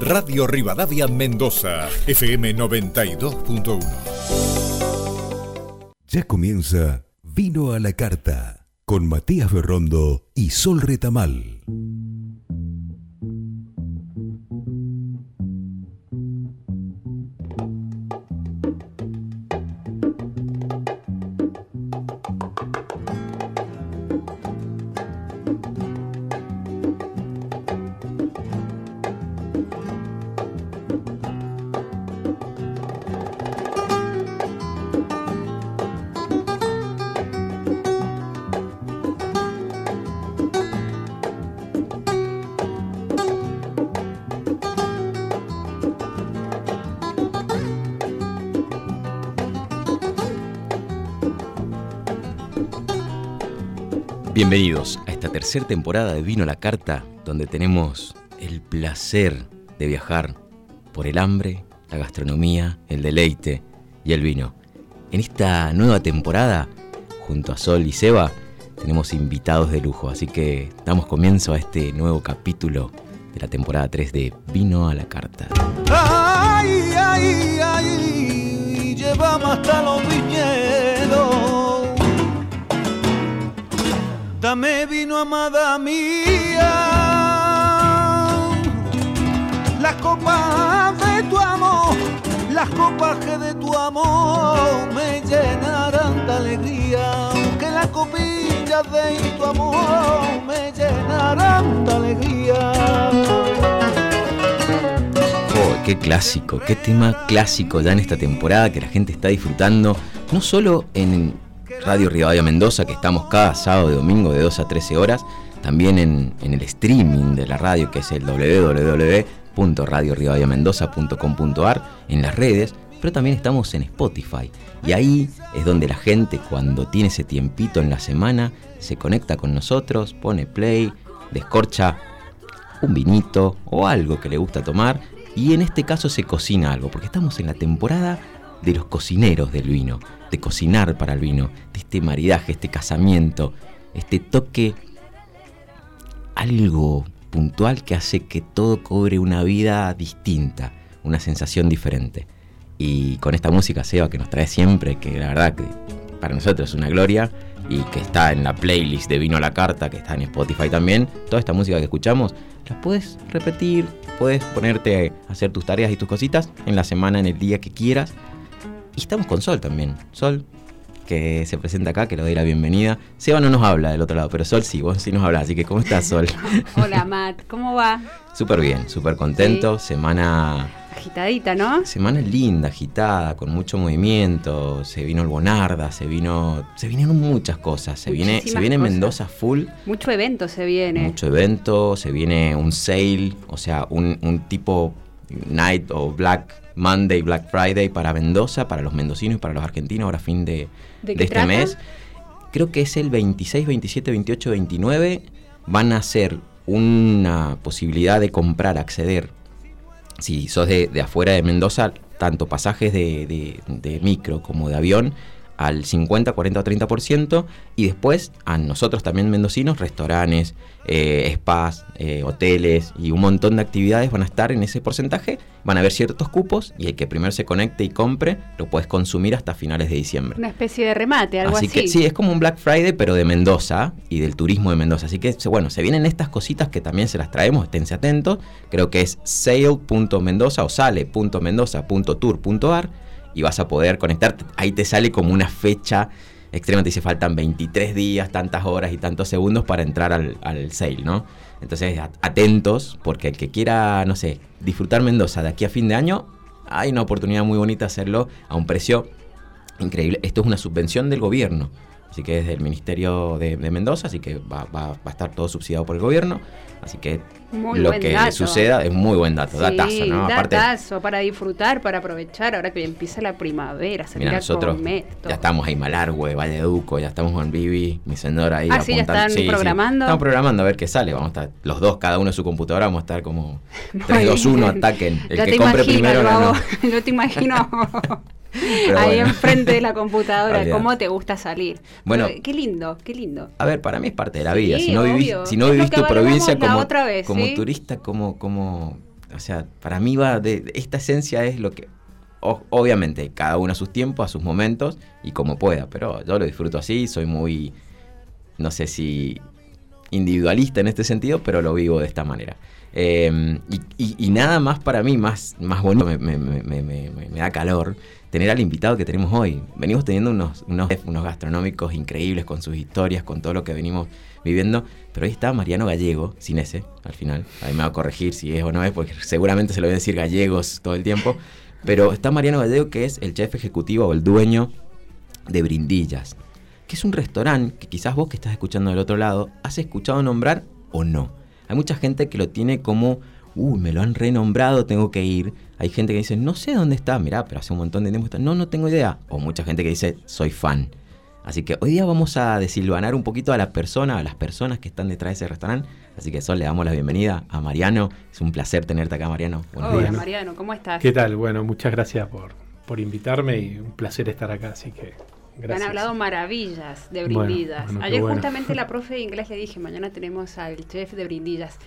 Radio Rivadavia Mendoza, FM 92.1. Ya comienza Vino a la Carta con Matías Berrondo y Sol Retamal. Bienvenidos a esta tercera temporada de Vino a la Carta, donde tenemos el placer de viajar por el hambre, la gastronomía, el deleite y el vino. En esta nueva temporada, junto a Sol y Seba, tenemos invitados de lujo, así que damos comienzo a este nuevo capítulo de la temporada 3 de Vino a la Carta. Ay, ay, ay, llevamos hasta los viñedos. Dame vino, amada mía. Las copas de tu amor, las copas que de tu amor me llenarán de alegría. Que las copillas de tu amor me llenarán de alegría. Oh, qué clásico, qué tema clásico ya en esta temporada que la gente está disfrutando, no solo en Radio Rivadavia Mendoza, que estamos cada sábado y domingo de 2 a 13 horas, también en, el streaming de la radio, que es el www.radiorivadaviamendoza.com.ar, en las redes, pero también estamos en Spotify. Y ahí es donde la gente, cuando tiene ese tiempito en la semana, se conecta con nosotros, pone play, descorcha un vinito o algo que le gusta tomar, y en este caso se cocina algo, porque estamos en la temporada de los cocineros del vino, de cocinar para el vino, de este maridaje, este casamiento, este toque, algo puntual que hace que todo cobre una vida distinta, una sensación diferente. Y con esta música Seba que nos trae siempre, que la verdad que para nosotros es una gloria y que está en la playlist de Vino a la Carta, que está en Spotify también, toda esta música que escuchamos, la puedes repetir, puedes ponerte a hacer tus tareas y tus cositas en la semana, en el día que quieras, y estamos con Sol también. Sol, que se presenta acá, que le doy la bienvenida. Seba no nos habla del otro lado, pero Sol sí, vos sí nos hablas. Así que, ¿cómo estás, Sol? Hola, Matt. ¿Cómo va? Súper bien, súper contento. Semana... Agitadita, ¿no? Semana linda, agitada, con mucho movimiento. Se vino el Bonarda, se vino... Se vinieron muchas cosas. Se viene, se viene Mendoza full. Mucho evento se viene. Mucho evento, se viene un sale, o sea, un, un tipo night o black Monday, Black Friday para Mendoza, para los mendocinos y para los argentinos, ahora fin de, este mes. Creo que es el 26, 27, 28, 29. Van a ser una posibilidad de comprar, acceder, si sos de, afuera de Mendoza, tanto pasajes de, de micro como de avión al 50, 40 o 30% y después a nosotros también mendocinos, restaurantes, eh, spas, eh, hoteles y un montón de actividades van a estar en ese porcentaje, van a haber ciertos cupos y el que primero se conecte y compre lo puedes consumir hasta finales de diciembre. Una especie de remate, algo así. Así que sí, es como un Black Friday pero de Mendoza y del turismo de Mendoza. Así que bueno, se vienen estas cositas que también se las traemos, esténse atentos. Creo que es sale.mendoza o sale.mendoza.tour.ar y vas a poder conectarte. Ahí te sale como una fecha extrema, te dice faltan 23 días, tantas horas y tantos segundos para entrar al, al sale, ¿no? Entonces, atentos, porque el que quiera, no sé, disfrutar Mendoza de aquí a fin de año, hay una oportunidad muy bonita hacerlo a un precio increíble. Esto es una subvención del gobierno, así que es del Ministerio de, Mendoza, así que va, va, va, a estar todo subsidiado por el gobierno. Así que lo que suceda es muy buen dato, sí, datazo, ¿no? Datazo para disfrutar, para aprovechar, ahora que empieza la primavera, Mira, nosotros ya estamos ahí Malargüe, Valleduco, ya estamos con Vivi, mi señora ahí ah, sí, están programando. Estamos programando a ver qué sale, vamos a estar los dos, cada uno en su computadora, vamos a estar como 3, 2, 1, ataquen. El que compre primero no. Yo te imagino Ahí enfrente de la computadora, ¿cómo te gusta salir? Bueno, qué lindo, qué lindo. A ver, para mí es parte de la vida. si no vivís, si no vivís tu provincia como, como turista, como, como o sea, para mí va de, esta esencia es lo que obviamente cada uno a sus tiempos, a sus momentos y como pueda, pero yo lo disfruto así, soy muy no sé si individualista en este sentido, pero lo vivo de esta manera. Em, y, nada más para mí, más, más bonito, me, da calor tener al invitado que tenemos hoy. Venimos teniendo unos, unos, unos, gastronómicos increíbles con sus historias, con todo lo que venimos viviendo, pero hoy está Mariano Gallego, sin ese, al final. Ahí me va a corregir si es o no es, porque seguramente se lo voy a decir gallegos todo el tiempo. Pero está Mariano Gallego, que es el chef ejecutivo o el dueño de Brindillas que es un restaurante que quizás vos que estás escuchando del otro lado has escuchado nombrar o no. Hay mucha gente que lo tiene como, uy, me lo han renombrado, tengo que ir. Hay gente que dice, no sé dónde está, mirá, pero hace un montón de tiempo está. No, no tengo idea. O mucha gente que dice, soy fan. Así que hoy día vamos a desilvanar un poquito a la persona, a las personas que están detrás de ese restaurante. Así que Sol, le damos la bienvenida a Mariano. Es un placer tenerte acá, Mariano. Hola, Mariano, ¿cómo estás? ¿Qué tal? Bueno, muchas gracias por, por invitarme y un placer estar acá. Así que han hablado maravillas de brindillas. Ayer justamente la profe de inglés le dije, mañana tenemos al chef de brindillas.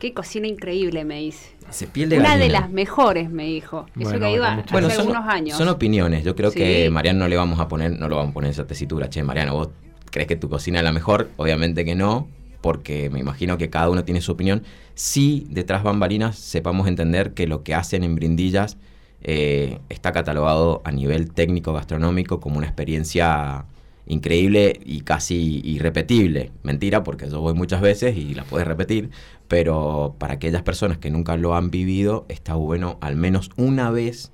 Qué cocina increíble, me dice. Se piel Una de las mejores, me dijo. Eso que ha ido hace son, algunos años. Son opiniones. Yo creo que Mariano no le vamos a poner, no lo vamos a poner en esa tesitura. Che, Mariano, ¿vos crees que tu cocina es la mejor? Obviamente que no, porque me imagino que cada uno tiene su opinión. Sí, detrás bambalinas sepamos entender que lo que hacen en brindillas eh, está catalogado a nivel técnico gastronómico como una experiencia increíble y casi irrepetible. Mentira, porque yo voy muchas veces y la puedes repetir, pero para aquellas personas que nunca lo han vivido, está bueno al menos una vez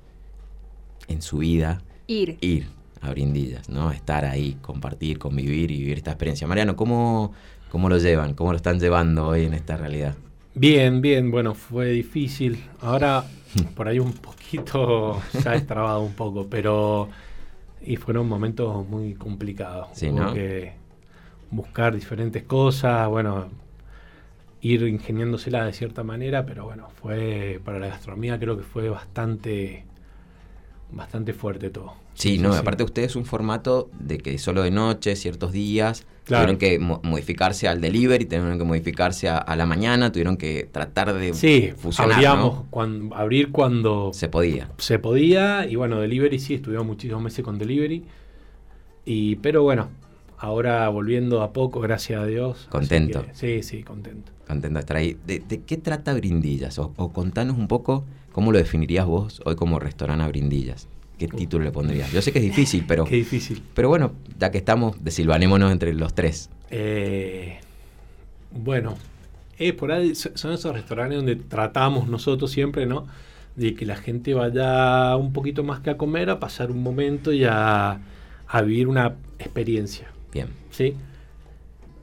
en su vida ir, ir a Brindillas, ¿no? Estar ahí, compartir, convivir y vivir esta experiencia. Mariano, ¿cómo, cómo lo llevan? ¿Cómo lo están llevando hoy en esta realidad? Bien, bien, bueno, fue difícil. Ahora por ahí un poquito se ha destrabado un poco, pero y fueron momentos muy complicados. Sí, que buscar diferentes cosas, bueno, ir ingeniándosela de cierta manera, pero bueno, fue para la gastronomía creo que fue bastante bastante fuerte todo. Sí, no, aparte usted es un formato de que solo de noche, ciertos días, tuvieron que modificarse al delivery, tuvieron que modificarse a, la mañana, tuvieron que tratar de sí, fusionar. cuando, abrir cuando se podía. Se podía, y bueno, delivery sí, estuvimos muchísimos meses con delivery. Y, pero bueno, ahora volviendo a poco, gracias a Dios. Contento. sí, sí, contento. Contento de estar ahí. ¿De, qué trata Brindillas? O, o, contanos un poco cómo lo definirías vos hoy como restaurante a Brindillas. ¿Qué título le pondrías? Yo sé que es difícil, pero. Qué difícil. Pero bueno, ya que estamos, desilvanémonos entre los tres. Eh, bueno, es por ahí son esos restaurantes donde tratamos nosotros siempre, ¿no? De que la gente vaya un poquito más que a comer, a pasar un momento y a, vivir una experiencia. Bien. ¿Sí?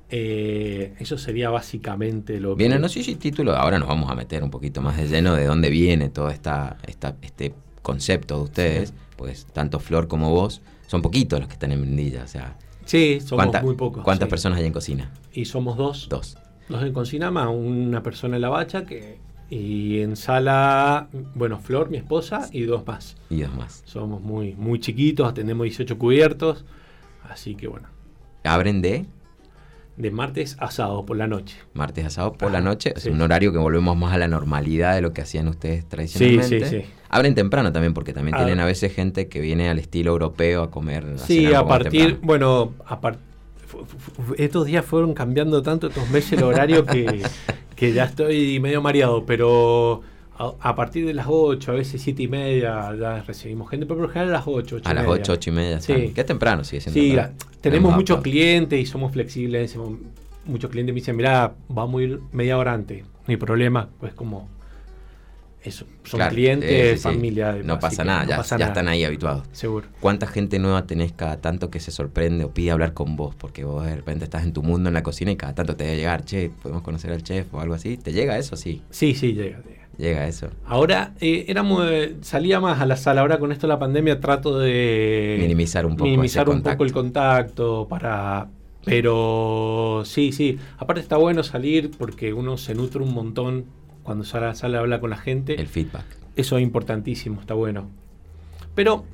Eh, eso sería básicamente lo que. Bien, no sé si título. Ahora nos vamos a meter un poquito más de lleno de dónde viene todo esta, esta, este concepto de ustedes, pues tanto Flor como vos, son poquitos los que están en Brindilla, o sea... Sí, somos muy pocos. ¿Cuántas personas hay en cocina? Y somos dos. Dos. Dos en cocina más una persona en la bacha que... Y en sala, bueno, Flor, mi esposa, y dos más. Y dos más. Somos muy, muy chiquitos, atendemos 18 cubiertos, así que bueno. ¿Abren de? De martes a sábado por la noche. Martes a sábado por la noche, es un horario que volvemos más a la normalidad de lo que hacían ustedes tradicionalmente. Sí, sí, sí. Abren temprano también, porque también tienen a veces gente que viene al estilo europeo a comer. sí, a partir, bueno, a estos días fueron cambiando tanto estos meses el horario que, que ya estoy medio mareado, pero a, partir de las 8, a veces 7 y media, ya recibimos gente, pero por lo general a las 8, 8 A las 8, 8 y media. Sí. Que temprano sigue siendo. Sí, tenemos muchos clientes y somos flexibles. Muchos clientes me dicen, mira, vamos a ir media hora antes. No hay problema, pues como... Eso, son clientes, familia. no pasa nada, ya, están ahí habituados. Seguro. ¿Cuánta gente nueva tenés cada tanto que se sorprende o pide hablar con vos? Porque vos de repente estás en tu mundo en la cocina y cada tanto te debe llegar, che, podemos conocer al chef o algo así. ¿Te llega eso? Sí. Sí, sí, llega. Llega. Eso. Ahora, eh, éramos, salía más a la sala. Ahora con esto de la pandemia trato de minimizar un poco, minimizar un poco el contacto para... Pero sí, sí. Aparte está bueno salir porque uno se nutre un montón cuando sale, sale a hablar con la gente. El feedback. Eso es importantísimo, está bueno. Pero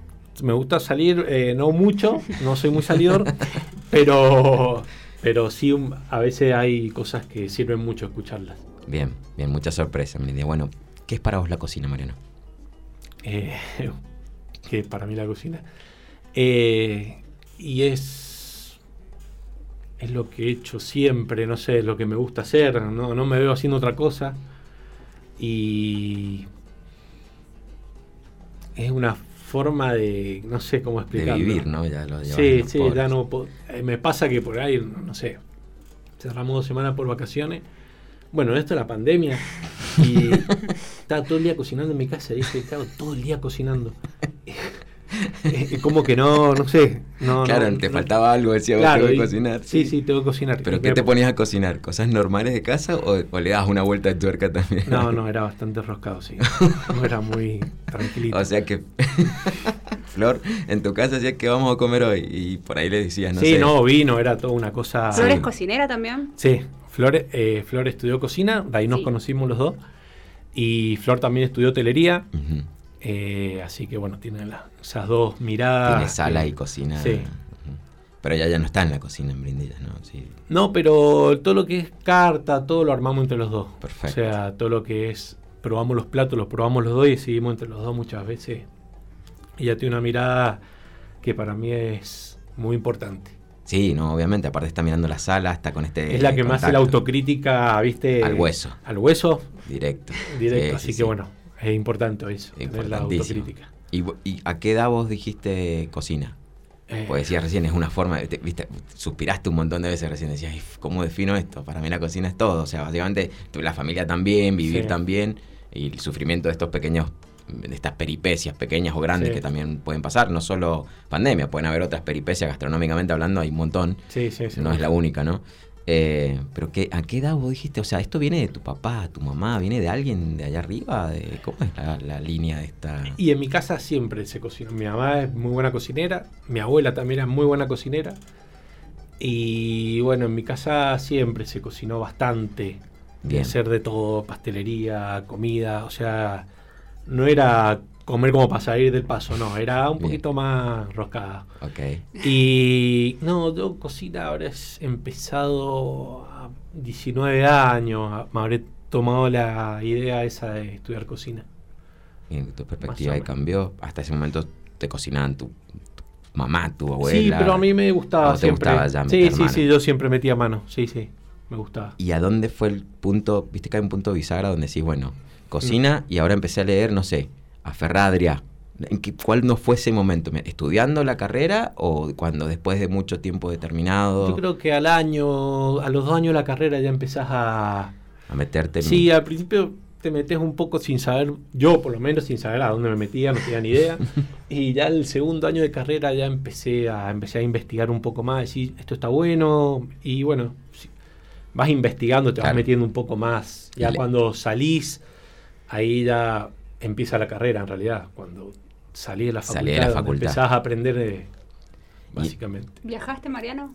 me gusta salir, eh, no mucho, no soy muy salidor, pero, pero sí a veces hay cosas que sirven mucho escucharlas. Bien, bien, mucha sorpresa, Bueno, ¿Qué es para vos la cocina, Mariano? Eh, ¿Qué es para mí la cocina? Eh, y es es lo que he hecho siempre, no sé, lo que me gusta hacer, no, no me veo haciendo otra cosa. Y es una forma de, no sé cómo explicarlo. De vivir, ¿no? Ya lo sí, sí, ya no eh, me pasa que por ahí, no, sé, cerramos dos semanas por vacaciones. Bueno, esto es la pandemia y estaba todo el día cocinando en mi casa, dije, claro, todo el día cocinando. Como que no, no sé. No, claro, te faltaba algo, decía vos, tengo que cocinar. Sí, sí, tengo que cocinar. ¿Pero qué te ponías a cocinar? ¿Cosas normales de casa o, le das una vuelta de tuerca también? No, no, era bastante roscado, sí. No era muy tranquilito. O sea que, Flor, en tu casa decías que vamos a comer hoy y por ahí le decías, no sé. Sí, no, vino, era toda una cosa... ¿Flor es cocinera también? Sí, Flor, eh, Flor estudió cocina, de ahí nos conocimos los dos. Y Flor también estudió hotelería. Eh, así que bueno, tiene esas dos miradas. Tiene sala y cocina. Sí. Pero ella ya no está en la cocina en Brindillas, ¿no? Sí. No, pero todo lo que es carta, todo lo armamos entre los dos. Perfecto. O sea, todo lo que es, probamos los platos, los probamos los dos y decidimos entre los dos muchas veces. Ella tiene una mirada que para mí es muy importante. Sí, no, obviamente, aparte está mirando la sala, está con este. Es la que más hace la autocrítica, ¿viste? Al hueso. Al hueso. Directo. Directo, así que bueno, es importante eso, la autocrítica. ¿Y, a qué edad vos dijiste cocina? Eh, pues decías recién, es una forma, de, viste, suspiraste un montón de veces recién, decías, ¿cómo defino esto? Para mí la cocina es todo, o sea, básicamente la familia también, vivir también, y el sufrimiento de estos pequeños, de estas peripecias pequeñas o grandes que también pueden pasar, no solo pandemia, pueden haber otras peripecias gastronómicamente hablando, hay un montón, no es la única, ¿no? Eh, pero que, ¿a qué edad vos dijiste? O sea, ¿esto viene de tu papá, tu mamá? ¿Viene de alguien de allá arriba? De, ¿Cómo es la, línea de esta...? Y en mi casa siempre se cocina. Mi mamá es muy buena cocinera, mi abuela también era muy buena cocinera. Y bueno, en mi casa siempre se cocinó bastante. De hacer de todo, pastelería, comida, o sea, no era comer como para salir del paso, no, era un poquito más roscada. Ok. Y no, yo cocina es empezado a 19 años, me habré tomado la idea esa de estudiar cocina. Y tu perspectiva cambió, hasta ese momento te cocinaban tu, mamá, tu abuela. Sí, pero a mí me gustaba siempre. sí, sí, sí, yo siempre metía mano, sí, sí, me gustaba. ¿Y a dónde fue el punto, viste que hay un punto bisagra donde decís, bueno, cocina y ahora empecé a leer, no sé, a Ferradria? ¿En qué, ¿Cuál no fue ese momento? ¿Estudiando la carrera o cuando después de mucho tiempo determinado? Yo creo que al año, a los dos años de la carrera ya empezás a... A meterte en... Sí, al principio te metes un poco sin saber, yo por lo menos sin saber a dónde me metía, no tenía ni idea. y ya el segundo año de carrera ya empecé a, empecé a investigar un poco más, decir, esto está bueno, y bueno, vas investigando, te vas metiendo un poco más. Ya cuando salís, ahí ya empieza la carrera en realidad, cuando salí de la facultad, empezás a aprender de, básicamente. ¿Viajaste, Mariano?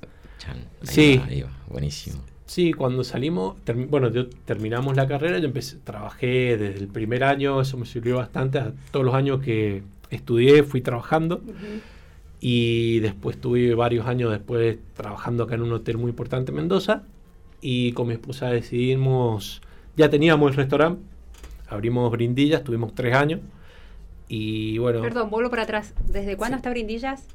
sí. buenísimo. Sí, cuando salimos, bueno, yo terminamos la carrera, yo empecé, trabajé desde el primer año, eso me sirvió bastante, a todos los años que estudié fui trabajando y después tuve varios años después trabajando acá en un hotel muy importante en Mendoza y con mi esposa decidimos, ya teníamos el restaurante, abrimos Brindillas, tuvimos tres años y bueno... Perdón, vuelvo para atrás, ¿desde cuándo está Brindillas?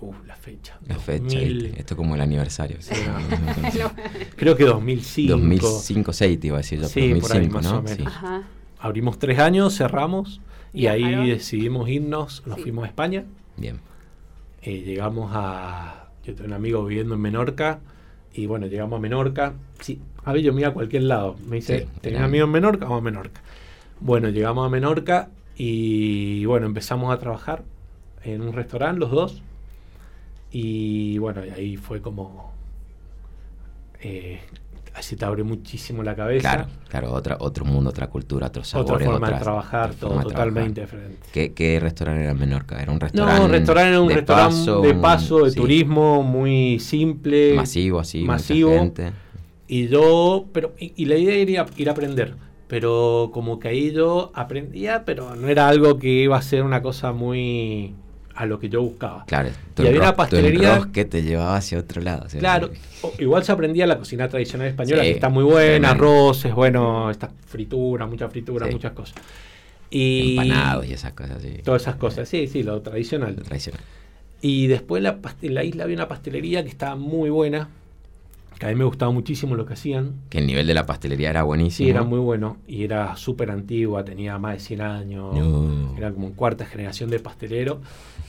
Uf, la fecha. La fecha, esto como el aniversario. Creo que 2005. 2005, 6 te iba a decir yo, sí, 2005, más O menos. Abrimos tres años, cerramos y ahí decidimos irnos, nos fuimos a España. Bien. Eh, llegamos a... Yo tengo un amigo viviendo en Menorca y bueno, llegamos a Menorca. Sí, a ver, yo me iba a cualquier lado. Me dice, ¿tenés amigos en Menorca? Vamos a Menorca. Bueno, llegamos a Menorca y bueno, empezamos a trabajar en un restaurante los dos. Y bueno, y ahí fue como... Eh, así te abre muchísimo la cabeza. Claro, claro, otra, otro mundo, otra cultura, otros sabores. Otra forma de trabajar, todo totalmente diferente. ¿Qué, ¿Qué, restaurante era en Menorca? ¿Era un restaurante? No, un restaurante era un restaurante de paso, de turismo, muy simple. Masivo, así. Masivo. Y yo, pero, y, la idea era ir a, aprender. Pero como que ahí yo aprendía, pero no era algo que iba a ser una cosa muy a lo que yo buscaba. Claro, y había una pastelería que te llevaba hacia otro lado. Claro, igual se aprendía la cocina tradicional española, que está muy buena, arroces, bueno, esta fritura, mucha fritura, muchas cosas. Y Empanados y esas cosas, sí. Todas esas cosas, sí, sí, lo tradicional. Lo tradicional. Y después la en la isla había una pastelería que estaba muy buena, que a mí me gustaba muchísimo lo que hacían. Que el nivel de la pastelería era buenísimo. Sí, era muy bueno. Y era súper antigua, tenía más de 100 años. Era como cuarta generación de pastelero.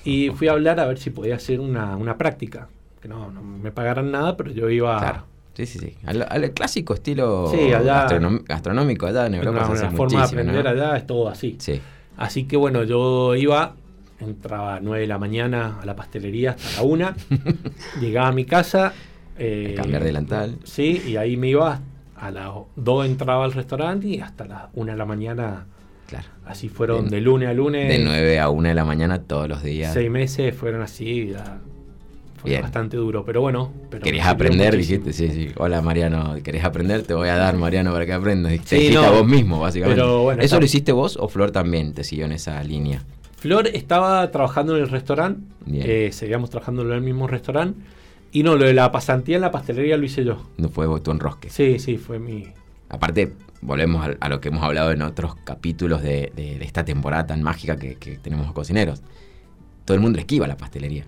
Y fui a hablar a ver si podía hacer una, una práctica. Que no, no me pagaran nada, pero yo iba... Claro. Sí, sí, sí. Al, clásico estilo gastronómico allá en Europa. Una, forma de aprender allá es todo así. Sí. Así que bueno, yo iba, entraba a 9 de la mañana a la pastelería hasta la 1, llegaba a mi casa. Eh, cambiar delantal. Sí, y ahí me iba, a las 2 entraba al restaurante y hasta las 1 de la mañana. Claro. Así fueron de, lunes a lunes. De 9 a 1 de la mañana todos los días. Seis meses fueron así. Fue bastante duro, pero bueno. Pero ¿Querías aprender? Dijiste, sí, sí. Hola Mariano, ¿querés aprender? Te voy a dar, Mariano, para que aprendas. Te sí, a vos mismo, básicamente. ¿Eso lo hiciste vos o Flor también te siguió en esa línea? Flor estaba trabajando en el restaurante, eh, seguíamos trabajando en el mismo restaurante. Y no, lo de la pasantía en la pastelería lo hice yo. No fue tu enrosque. Sí, sí, fue mi. Aparte, volvemos a, lo que hemos hablado en otros capítulos de, esta temporada tan mágica que, que tenemos los cocineros. Todo el mundo esquiva la pastelería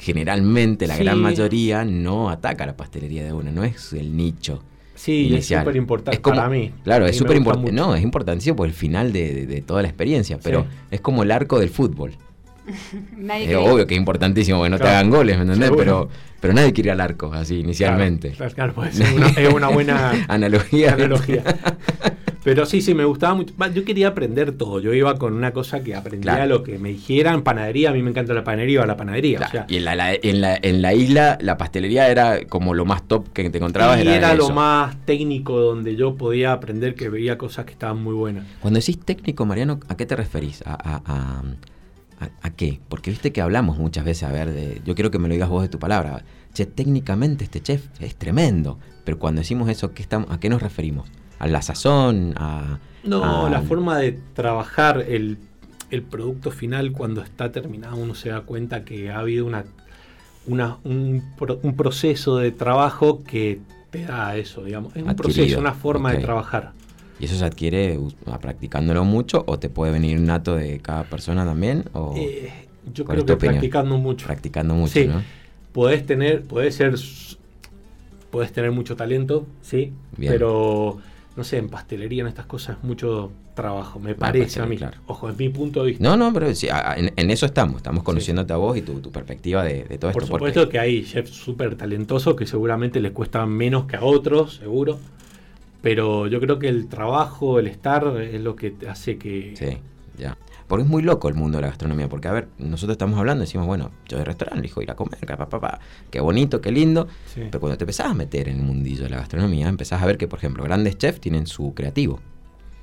generalmente la gran mayoría no ataca la pastelería de una, no es el nicho. Sí, es súper importante para mí. Claro, es súper importante. No, es importantísimo por el final de, toda la experiencia, pero es como el arco del fútbol. es obvio que es importantísimo que no te hagan goles, ¿me entendés? Pero, pero nadie quiere ir al arco así inicialmente. Claro, claro pues es una buena analogía. analogía. Pero sí, sí, me gustaba mucho. Yo quería aprender todo. Yo iba con una cosa que aprendía lo que me dijeran. Panadería, a mí me encanta la panadería, iba a la panadería. y en la, en, la, en la isla, la pastelería era como lo más top que te encontrabas. Y era, lo más técnico donde yo podía aprender que veía cosas que estaban muy buenas. Cuando decís técnico, Mariano, ¿a qué te referís? ¿A, a, a, qué? Porque viste que hablamos muchas veces, a ver, de, yo quiero que me lo digas vos de tu palabra. Che, técnicamente este chef es tremendo. Pero cuando decimos eso, ¿qué estamos, ¿a qué nos referimos? a la sazón, a... No, la forma de trabajar el, producto final cuando está terminado uno se da cuenta que ha habido una, una un, proceso de trabajo que te da eso, digamos. Es un proceso, una forma de trabajar. ¿Y eso se adquiere practicándolo mucho o te puede venir nato de cada persona también? O eh, yo creo que practicando mucho. Practicando mucho, sí. ¿no? Puedes tener, puedes ser, puedes tener mucho talento, sí, pero no sé, en pastelería, en estas cosas, mucho trabajo, me parece a mí. Ojo, es mi punto de vista. No, no, pero en, eso estamos, estamos conociéndote a vos y tu, perspectiva de, todo esto. Por supuesto que hay chefs súper talentosos que seguramente les cuesta menos que a otros, seguro. Pero yo creo que el trabajo, el estar, es lo que hace que... Sí, ya. Porque es muy loco el mundo de la gastronomía. Porque, a ver, nosotros estamos hablando, decimos, bueno, yo de restaurante, dijo ir a comer, papá, qué bonito, qué lindo. Pero cuando te empezás a meter en el mundillo de la gastronomía, empezás a ver que, por ejemplo, grandes chefs tienen su creativo.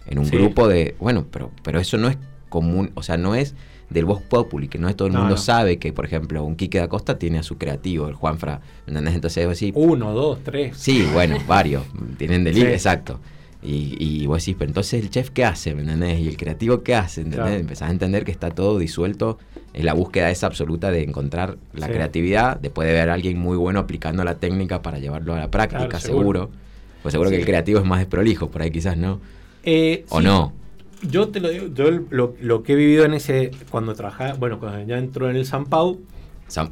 En un grupo de. Bueno, pero, pero eso no es común, o sea, no es del voz populi, que no es todo el mundo sabe que, por ejemplo, un Quique da Costa tiene a su creativo, el Juanfra, ¿entendés? Entonces, decir, Uno, dos, tres. Sí, bueno, varios, tienen delirio, exacto. Y, y vos decís, pero entonces el chef qué hace, ¿me entendés? Y el creativo qué hace, ¿entendés? Empezás a entender que está todo disuelto en la búsqueda esa absoluta de encontrar la creatividad, después de ver a alguien muy bueno aplicando la técnica para llevarlo a la práctica, seguro. Pues seguro que el creativo es más desprolijo, por ahí quizás, ¿no? Eh, ¿O no? Yo te lo digo, yo lo, lo, que he vivido en ese, cuando trabajaba, bueno, cuando ya entró en el San Pau,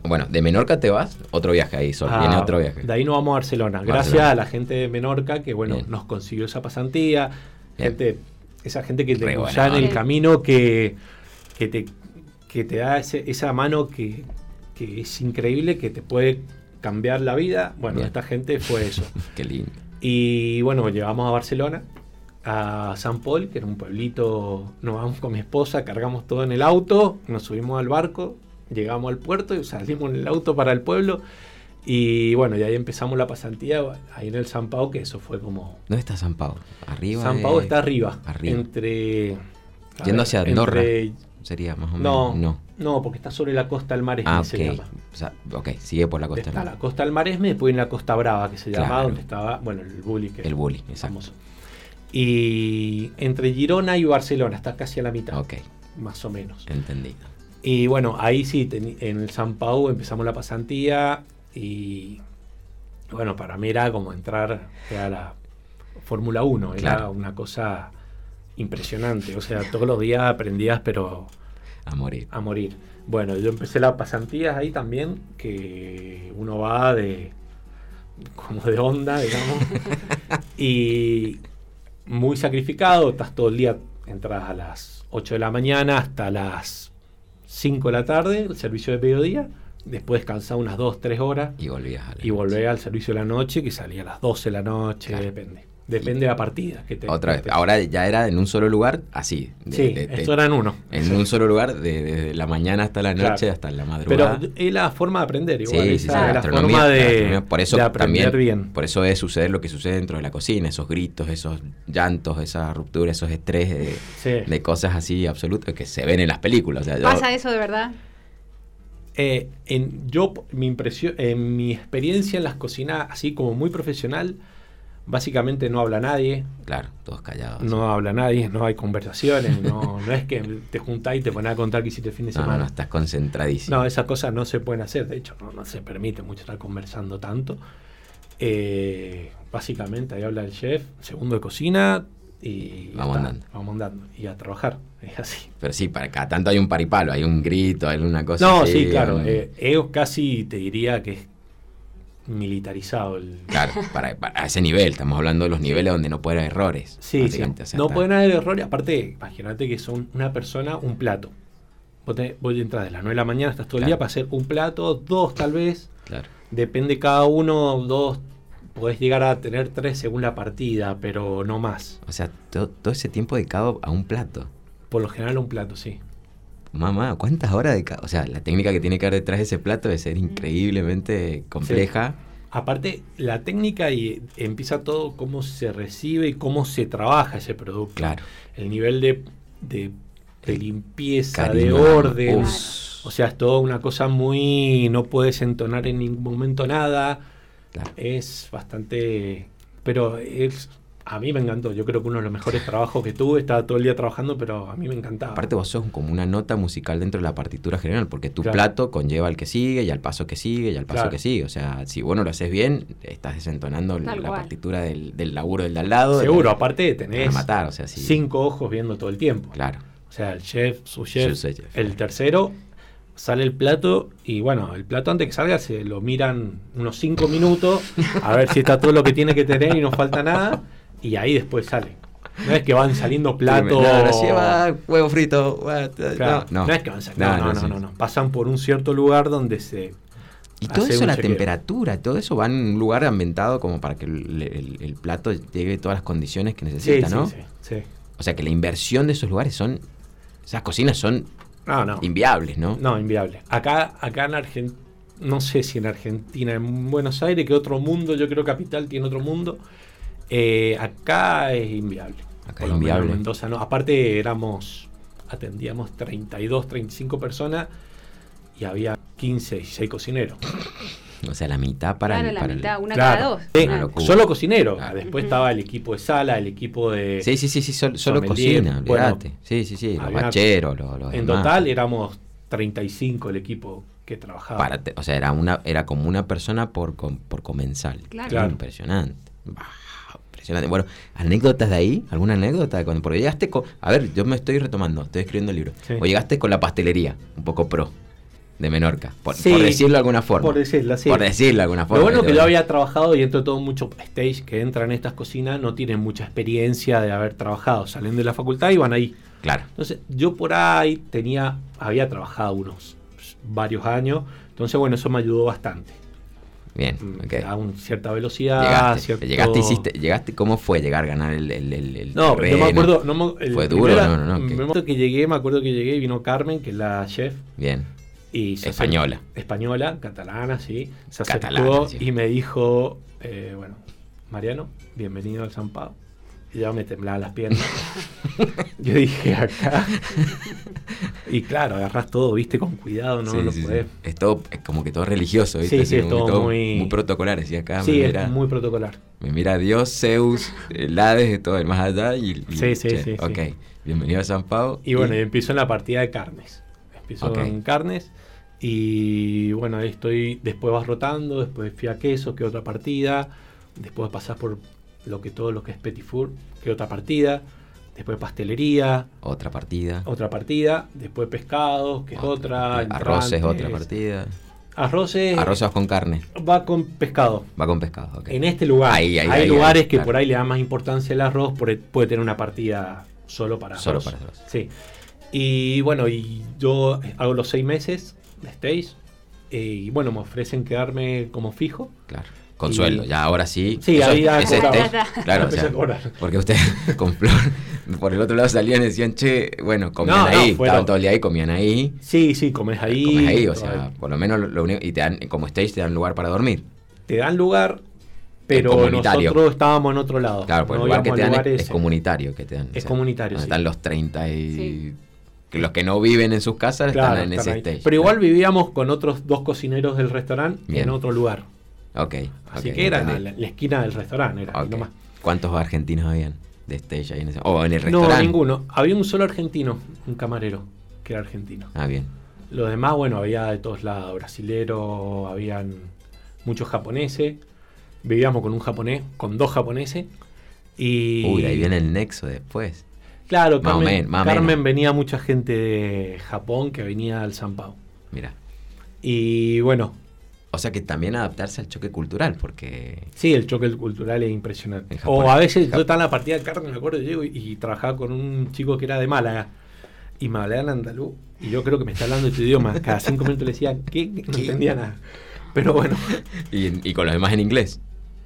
bueno, de Menorca te vas, otro viaje ahí, Sol, viene ah, otro viaje. De ahí nos vamos a Barcelona. Gracias a la gente de Menorca que, bueno, nos consiguió esa pasantía. Gente, esa gente que te en el camino que, que, te, que te da esa mano que, que, es increíble, que te puede cambiar la vida. Bueno, esta gente fue eso. Qué lindo. Y bueno, llevamos a Barcelona, a San Paul, que era un pueblito. Nos vamos con mi esposa, cargamos todo en el auto, nos subimos al barco llegamos al puerto y salimos en el auto para el pueblo. Y bueno, y ahí empezamos la pasantía ahí en el San Pau, que eso fue como. ¿Dónde está San Pau? ¿Arriba? San Pau está arriba. Arriba. Entre. Yendo hacia Andorra. Sería más o menos. No, no, porque está sobre la costa del Maresme, ah, se llama. ok, sigue por la costa Está la costa del Maresme, después en la costa Brava, que se llama, donde estaba, bueno, el Bully. Que el Bully, exacto. Y entre Girona y Barcelona, está casi a la mitad. Ok. Más o menos. Entendido. Y bueno, ahí sí, en el San Pau empezamos la pasantía y bueno, para mí era como entrar a la Fórmula 1, era una cosa impresionante, o sea, todos los días aprendías, pero... A morir. A morir. Bueno, yo empecé las pasantías ahí también, que uno va de... como de onda, digamos, y muy sacrificado, estás todo el día, entras a las 8 de la mañana hasta las 5 de la tarde, el servicio de mediodía, después descansaba unas 2, 3 horas. Y volvías Y volvía al servicio de la noche, que salía a las 12 de la noche, depende. Depende de la partida. Que te, Otra vez, ahora ya era en un solo lugar, así. sí, esto era en uno. En un solo lugar, desde la mañana hasta la noche, hasta la madrugada. Pero es la forma de aprender, igual. Sí, sí, la, forma de, por eso aprender bien. Por eso es suceder lo que sucede dentro de la cocina, esos gritos, esos llantos, esa ruptura, esos estrés de, cosas así absolutas que se ven en las películas. ¿Pasa eso de verdad? Eh, en, yo, mi impresión, en mi experiencia en las cocinas, así como muy profesional, básicamente no habla nadie. Claro, todos callados. No habla nadie, no hay conversaciones, no, no es que te juntás y te pones a contar qué hiciste el fin de semana. No, no, estás concentradísimo. No, esas cosas no se pueden hacer, de hecho, no, no se permite mucho estar conversando tanto. Eh, básicamente ahí habla el chef, segundo de cocina, y vamos andando. Vamos andando. Y a trabajar. Es así. Pero sí, para cada tanto hay un paripalo, hay un grito, hay una cosa No, sí, claro. Eh, casi te diría que es militarizado. El... Claro, para, a ese nivel, estamos hablando de los niveles donde no puede haber errores. Sí, sí. no pueden haber errores. Aparte, imagínate que son una persona, un plato. Vos, te, a entrar de las 9 de la mañana, estás todo el día para hacer un plato, dos tal vez. Claro. Depende cada uno, dos, podés llegar a tener tres según la partida, pero no más. O sea, todo, ese tiempo dedicado a un plato. Por lo general un plato, sí. Mamá, ¿cuántas horas de O sea, la técnica que tiene que haber detrás de ese plato debe ser increíblemente compleja. Aparte, la técnica y empieza todo cómo se recibe y cómo se trabaja ese producto. Claro. El nivel de, de, limpieza, de orden. O sea, es todo una cosa muy... No puedes entonar en ningún momento nada es bastante... Pero es a mí me encantó. Yo creo que uno de los mejores trabajos que tuve. Estaba todo el día trabajando, pero a mí me encantaba. Aparte, vos sos como una nota musical dentro de la partitura general, porque tu plato conlleva al que sigue, y al paso que sigue, y al paso que sigue. O sea, si vos no lo haces bien, estás desentonando la, partitura del, laburo del de al lado. Seguro, aparte tenés matar, o sea, cinco ojos viendo todo el tiempo. Claro. O sea, el chef, su chef, el tercero sale el plato y bueno, el plato antes que salga se lo miran unos 5 minutos a ver si está todo lo que tiene que tener y no falta nada y ahí después sale. No es que van saliendo platos. No, huevo frito. no, es que van saliendo. No, no, no, no, Pasan por un cierto lugar donde se. Y todo eso, la temperatura, todo eso va en un lugar ambientado como para que el, plato llegue todas las condiciones que necesita, ¿no? Sí, sí, O sea que la inversión de esos lugares son. Esas cocinas son no, no. Inviables, ¿no? No, inviables. Acá, acá en Argentina, no sé si en Argentina, en Buenos Aires, que otro mundo, yo creo Capital tiene otro mundo. Eh, acá es inviable. Acá es inviable. Mendoza, no. Aparte éramos, atendíamos 32, 35 personas y había 15, 16 cocineros. O sea, la mitad para claro, la mitad, una cada dos. solo cocinero. Después estaba el equipo de sala, el equipo de. Sí, sí, sí, sí solo, cocina, sí, sí, sí, los bacheros, los, En total éramos 35 el equipo que trabajaba. o sea, era una era como una persona por, por comensal. Claro. Impresionante. Impresionante. Bueno, anécdotas de ahí, alguna anécdota cuando porque llegaste con, a ver, yo me estoy retomando, estoy escribiendo el libro. O llegaste con la pastelería, un poco pro de Menorca, por, decirlo de alguna forma. Por decirlo, Por decirlo de alguna forma. Lo bueno que yo había trabajado y entre todo muchos stage que entran en estas cocinas no tienen mucha experiencia de haber trabajado, salen de la facultad y van ahí. Claro. Entonces, yo por ahí tenía, había trabajado unos varios años, entonces bueno, eso me ayudó bastante. Bien, mm. A una cierta velocidad. Llegaste, llegaste, hiciste, llegaste, ¿cómo fue llegar a ganar el, el, el, No, yo me acuerdo. No, el ¿Fue duro? no, no, no. El momento que llegué, me acuerdo que llegué y vino Carmen, que es la chef. Bien española. española, catalana, sí. Se acercó y me dijo, eh, bueno, Mariano, bienvenido al San Pablo. Y ya me temblaban las piernas. Yo dije, acá. y claro, agarras todo, viste, con cuidado, no lo podés. Es todo, es como que todo religioso, ¿viste? Sí, sí, es todo, muy... muy protocolar. Así acá sí, es muy protocolar. Me mira Dios, Zeus, el Hades, todo el más allá. Y, sí, sí, sí. Ok, bienvenido a San Pablo. Y, bueno, y empiezo en la partida de carnes Empiezo en carnes. Y bueno, ahí estoy, después vas rotando, después fui a queso, que otra partida, después pasás por lo que todo lo que es petit four, que otra partida, después pastelería, otra partida, otra partida, después pescado, que es otra, arroces, otra partida. Arroces. Arroces con carne. Va con pescado. Va con pescado, En este lugar. hay lugares que por ahí le dan más importancia al arroz, puede tener una partida solo para Solo para arroz. Sí. Y bueno, y yo hago los seis meses de stage. Eh, y bueno, me ofrecen quedarme como fijo. Claro. Con sueldo, ya ahora sí. Sí, ahí ya Claro, porque usted con Flor, por el otro lado salían y decían, che, bueno, comían ahí, estaban todo el día ahí, comían ahí. Sí, sí, comes ahí. Comes ahí, o sea, por lo menos lo único, y te dan, como stage te dan lugar para dormir. Te dan lugar, pero nosotros estábamos en otro lado. Claro, porque el lugar que te dan es, comunitario que te dan. Es comunitario, sí. Están los 30 y los que no viven en sus casas están en ese stage. Pero igual vivíamos con otros dos cocineros del restaurante en otro lugar. Ok. Así que era la, esquina del restaurante, era ¿Cuántos argentinos habían de stage ahí en ese O en el restaurante. No, ninguno. Había un solo argentino, un camarero, que era argentino. Ah, bien. Los demás, bueno, había de todos lados, brasilero, habían muchos japoneses. Vivíamos con un japonés, con dos japoneses. Y... Uy, ahí viene el nexo después. Claro, Carmen, Carmen venía mucha gente de Japón que venía al San Pau. Mira. Y bueno. O sea que también adaptarse al choque cultural, porque. Sí, el choque cultural es impresionante. O a veces yo estaba en la partida de carne, me acuerdo, llego y, trabajaba con un chico que era de Málaga. Y me hablaba en andaluz. Y yo creo que me está hablando este idioma. Cada cinco minutos le decía, ¿qué? No entendía nada. Pero bueno. ¿Y, y con los demás en inglés?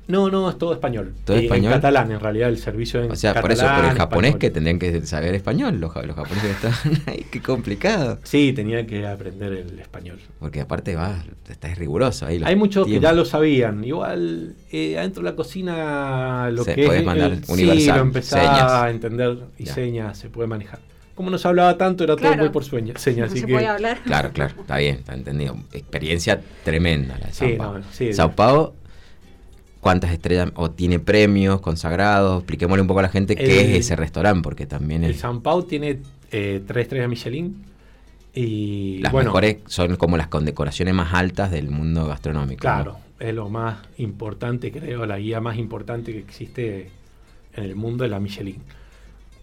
No, no, es todo español. Todo español. En catalán, en realidad, el servicio en O sea, por eso, por el japonés que tendrían que saber español, los, los japoneses que estaban ahí, qué complicado. Sí, tenía que aprender el español. Porque aparte va, estás riguroso ahí. Hay muchos que ya lo sabían. Igual, eh, adentro de la cocina, lo que es. mandar universal. Sí, a entender y señas se puede manejar como no se hablaba tanto, era todo muy por sueño, señas. así se puede hablar. Claro, claro, está bien, está entendido. Experiencia tremenda la de sí, Sao No, sí, Sao Paulo cuántas estrellas o tiene premios consagrados. Expliquémosle un poco a la gente qué es ese restaurante, porque también el. San Pau tiene eh, tres estrellas Michelin. Y las mejores son como las condecoraciones más altas del mundo gastronómico. Claro, es lo más importante, creo, la guía más importante que existe en el mundo de la Michelin.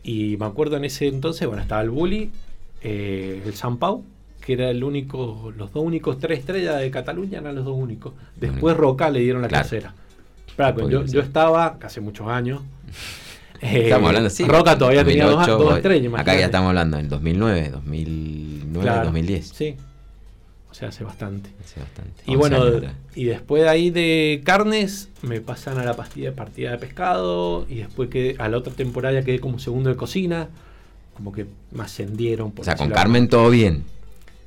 Y me acuerdo en ese entonces, bueno, estaba el Bully, eh, el San Pau, que era el único, los dos únicos tres estrellas de Cataluña eran los dos únicos. Después Roca le dieron la tercera yo, estaba, hace muchos años. estamos hablando, sí. Roca todavía tenía dos, estrellas. Acá ya estamos hablando en 2009, 2009, 2010. Sí. O sea, hace bastante. Hace bastante. Y bueno, y después de ahí de carnes, me pasan a la pastilla, partida de pescado. Y después que a la otra temporada quedé como segundo de cocina. Como que me ascendieron. Por o sea, con Carmen todo bien.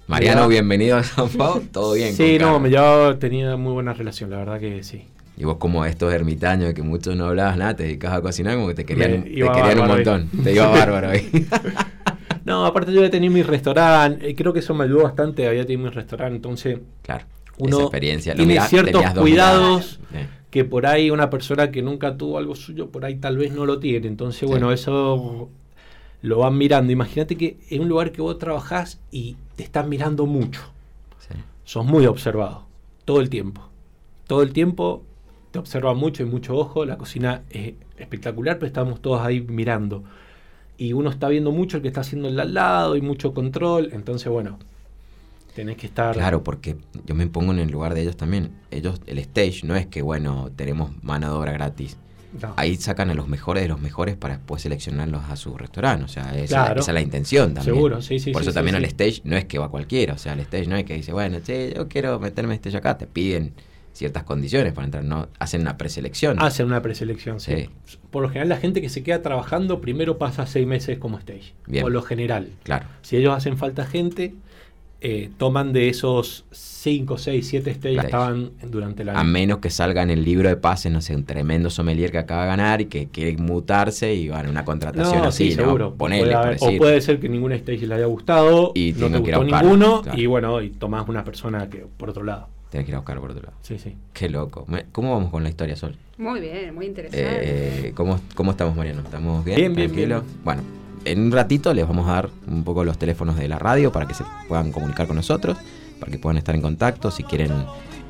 Mariano, bienvenido a San Paulo, todo bien. Sí, no, me llevaba, tenía muy buena relación, la verdad que sí. Y vos como estos ermitaños que muchos no hablabas nada, te dedicabas a cocinar como que te querían, te querían un montón. Te iba bárbaro ahí. no, aparte yo ya tenía mi restaurante, creo que eso me ayudó bastante, había tenido mi restaurante, entonces claro, uno esa experiencia, tiene ciertos cuidados que por ahí una persona que nunca tuvo algo suyo, por ahí tal vez no lo tiene. Entonces, bueno, eso lo van mirando. Imagínate que en un lugar que vos trabajás y te están mirando mucho. Sos muy observado, todo el tiempo. Todo el tiempo te observa mucho y mucho ojo, la cocina es espectacular, pero estamos todos ahí mirando. Y uno está viendo mucho el que está haciendo el al lado y mucho control, entonces bueno, tenés que estar... Claro, porque yo me pongo en el lugar de ellos también. Ellos, el stage no es que, bueno, tenemos mano de obra gratis. Ahí sacan a los mejores de los mejores para después seleccionarlos a su restaurante. O sea, esa, es la intención también. Seguro, sí, sí. Por eso sí, también al stage no es que va cualquiera. O sea, al stage no es que dice, bueno, sí, yo quiero meterme este acá. Te piden ciertas condiciones para entrar, ¿no? Hacen una preselección. Hacen una preselección, sí. Por lo general, la gente que se queda trabajando primero pasa seis meses como stage. Por lo general. Claro. Si ellos hacen falta gente, eh, toman de esos cinco, seis, siete stage que estaban durante la. A menos que salga en el libro de pases, no sé, un tremendo sommelier que acaba de ganar y que quiere mutarse y van una contratación así, seguro. o puede ser que ningún stage le haya gustado, y no te gustó ninguno, y bueno, y tomás una persona que por otro lado. Tienes que ir a buscar por otro lado. Sí, sí. Qué loco. ¿Cómo vamos con la historia, Sol? Muy bien, muy interesante. Eh, ¿cómo, ¿cómo, estamos, Mariano? ¿Estamos bien? Bien, bien, bien. Bueno, en un ratito les vamos a dar un poco los teléfonos de la radio para que se puedan comunicar con nosotros, para que puedan estar en contacto. Si quieren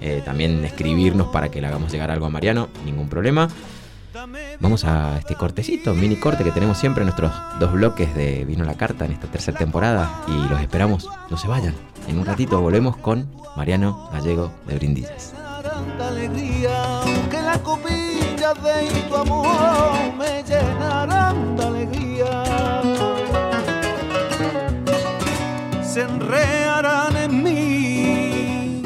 eh, también escribirnos para que le hagamos llegar algo a Mariano, ningún problema. Vamos a este cortecito, mini corte que tenemos siempre en nuestros dos bloques de Vino la Carta en esta tercera temporada y los esperamos, no se vayan. En un ratito volvemos con Mariano Gallego de Brindillas. Se enrearán en mí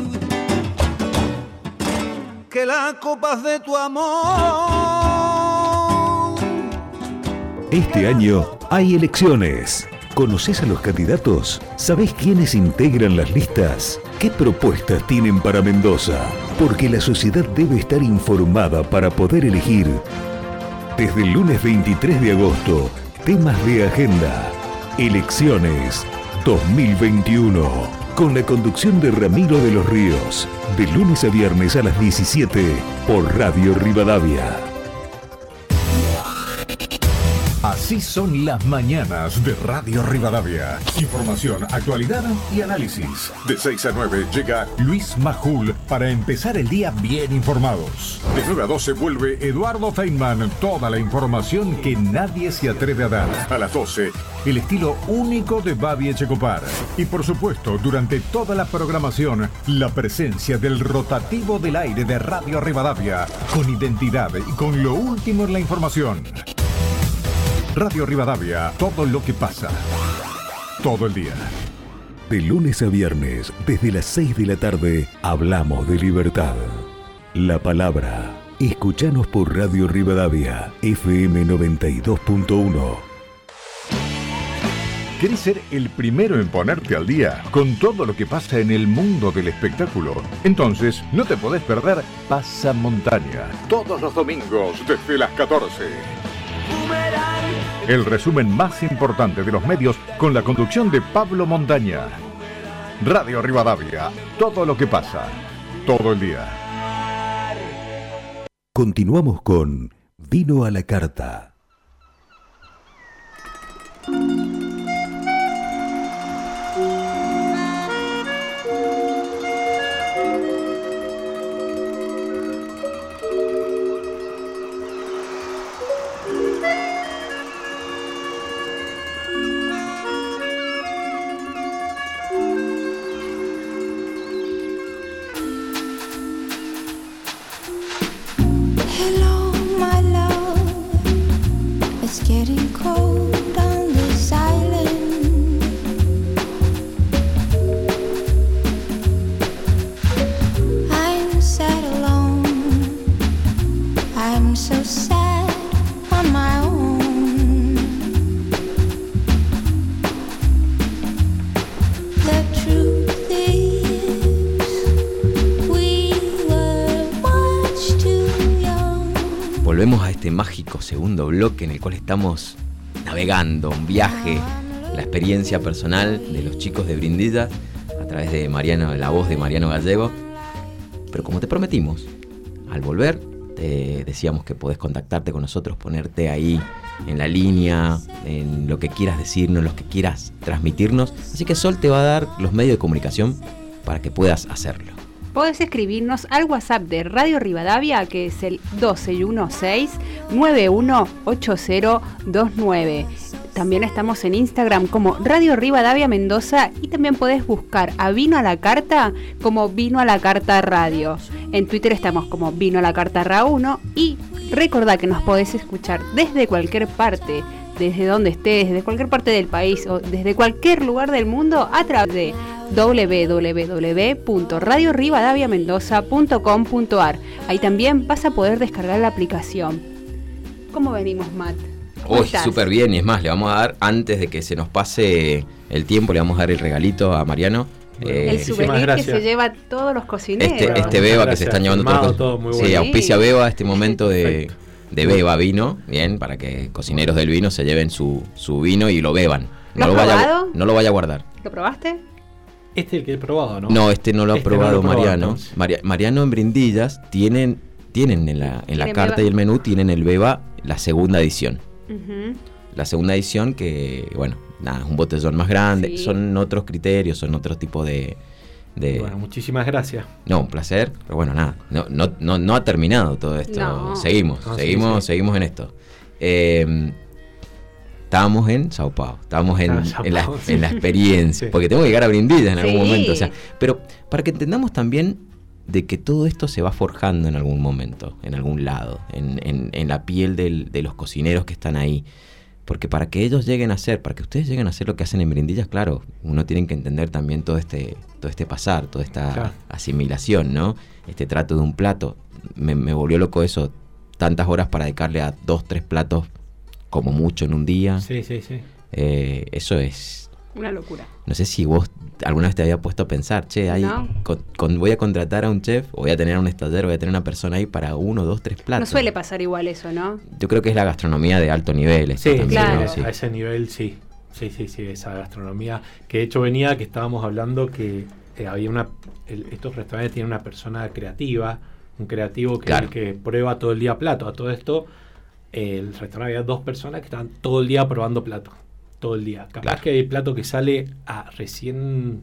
que las copas de tu amor este año hay elecciones. ¿Conoces a los candidatos? ¿Sabés quiénes integran las listas? ¿Qué propuestas tienen para Mendoza? Porque la sociedad debe estar informada para poder elegir. Desde el lunes 23 de agosto, temas de agenda. Elecciones 2021. Con la conducción de Ramiro de los Ríos. De lunes a viernes a las 17 por Radio Rivadavia. Así son las mañanas de Radio Rivadavia. Información, actualidad y análisis. De 6 a 9 llega Luis Majul para empezar el día bien informados. De 9 a 12 vuelve Eduardo Feynman. Toda la información que nadie se atreve a dar. A las 12, el estilo único de Babi Echecopar. Y por supuesto, durante toda la programación, la presencia del rotativo del aire de Radio Rivadavia. Con identidad y con lo último en la información. Radio Rivadavia, todo lo que pasa. Todo el día. De lunes a viernes, desde las 6 de la tarde, hablamos de libertad. La palabra. Escuchanos por Radio Rivadavia, FM 92.1. ¿Querés ser el primero en ponerte al día con todo lo que pasa en el mundo del espectáculo? Entonces, no te podés perder Pasa Montaña, todos los domingos desde las 14 el resumen más importante de los medios con la conducción de Pablo Montaña. Radio Rivadavia, todo lo que pasa, todo el día. Continuamos con Vino a la Carta. Estamos navegando, un viaje, la experiencia personal de los chicos de Brindilla a través de Mariano, la voz de Mariano Gallego. Pero como te prometimos, al volver te decíamos que podés contactarte con nosotros, ponerte ahí en la línea, en lo que quieras decirnos, lo que quieras transmitirnos. Así que Sol te va a dar los medios de comunicación para que puedas hacerlo podés escribirnos al WhatsApp de Radio Rivadavia, que es el 1216-918029. También estamos en Instagram como Radio Rivadavia Mendoza y también podés buscar a Vino a la Carta como Vino a la Carta Radio. En Twitter estamos como Vino a la Carta Ra1 y recordá que nos podés escuchar desde cualquier parte, desde donde estés, desde cualquier parte del país o desde cualquier lugar del mundo a través de www.radiorivadaviamendoza.com.ar. Ahí también vas a poder descargar la aplicación. ¿Cómo venimos, Matt? Uy, súper bien. Y es más, le vamos a dar, antes de que se nos pase el tiempo, le vamos a dar el regalito a Mariano. Eh, el souvenir que se lleva todos los cocineros. Este, este Beba que se están llevando todos. Todo. Sí, auspicia Beba este momento de, de, Beba vino, bien, para que cocineros del vino se lleven su, su vino y lo beban. No ¿Lo, vaya, no lo vaya a guardar. ¿Lo probaste? Este es el que he probado, ¿no? No, este no lo ha este probado Mariano. Mariano en Brindillas tienen, tienen en la, en la carta y el menú, tienen el Beba, la segunda edición. la segunda edición que, bueno, nada, es un botellón más grande, son otros criterios, son otros tipos de, Bueno, muchísimas gracias. No, un placer, pero bueno, nada, no, no, no, no ha terminado todo esto, seguimos, seguimos, seguimos en esto. Eh, estábamos en Sao Paulo, estábamos en, la, experiencia, porque tengo que llegar a Brindilla en algún momento, o sea, pero para que entendamos también de que todo esto se va forjando en algún momento, en algún lado, en, la piel de los cocineros que están ahí. Porque para que ellos lleguen a ser, para que ustedes lleguen a hacer lo que hacen en Brindillas, claro, uno tiene que entender también todo este, todo este pasar, toda esta asimilación, ¿no? Este trato de un plato. Me, me volvió loco eso, tantas horas para dedicarle a dos, tres platos como mucho en un día. Sí, sí, sí. Eh, eso es una locura. No sé si vos alguna vez te había puesto a pensar, che, ahí con, voy a contratar a un chef, o voy a tener a un estallero, voy a tener una persona ahí para uno, dos, tres platos. No suele pasar igual eso, ¿no? Yo creo que es la gastronomía de alto nivel. Sí, claro. a ese nivel sí. Sí, sí, sí, esa gastronomía. Que de hecho venía que estábamos hablando que eh, había una. estos restaurantes tienen una persona creativa, un creativo que, que prueba todo el día plato. A todo esto, el restaurante había dos personas que estaban todo el día probando platos todo el día. Capaz que hay plato que sale a recién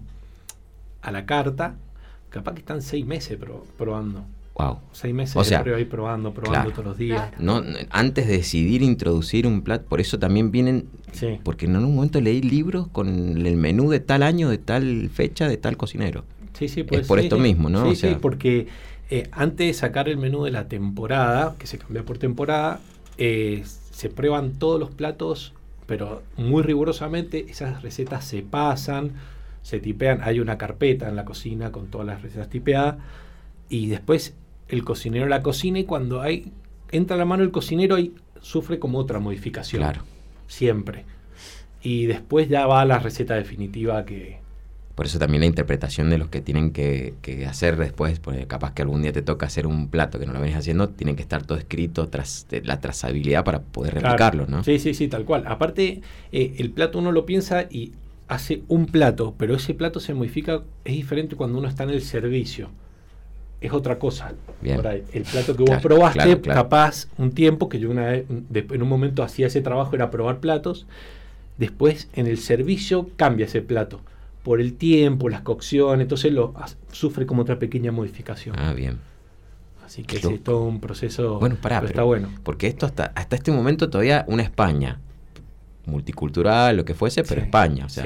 a la carta, capaz que están seis meses probando. Wow. Seis meses o sea, ahí probando, probando todos los días. No, antes de decidir introducir un plato, por eso también vienen, porque en un momento leí libros con el menú de tal año, de tal fecha, de tal cocinero. Sí, sí, pues, es por esto mismo, ¿no? Sí, sí, porque eh, antes de sacar el menú de la temporada, que se cambia por temporada, eh, se prueban todos los platos pero muy rigurosamente esas recetas se pasan, se tipean, hay una carpeta en la cocina con todas las recetas tipeadas y después el cocinero la cocina y cuando hay entra la mano el cocinero y sufre como otra modificación. Claro. Siempre. Y después ya va la receta definitiva que, por eso también la interpretación de los que tienen que, hacer después, porque capaz que algún día te toca hacer un plato que no lo venís haciendo, tienen que estar todo escrito, tras la trazabilidad para poder replicarlo, ¿no? Sí, sí, sí, tal cual. Aparte, eh, el plato uno lo piensa y hace un plato, pero ese plato se modifica, es diferente cuando uno está en el servicio. Es otra cosa. Bien. el plato que vos probaste, capaz un tiempo, que yo una vez, en un momento hacía ese trabajo, era probar platos. Después, en el servicio, cambia ese plato por el tiempo, las cocciones, entonces lo sufre como otra pequeña modificación. Ah, bien. Así que es todo un proceso. Bueno, pará, pero está bueno. Porque esto hasta, hasta este momento todavía una España multicultural, lo que fuese, pero España. O sea,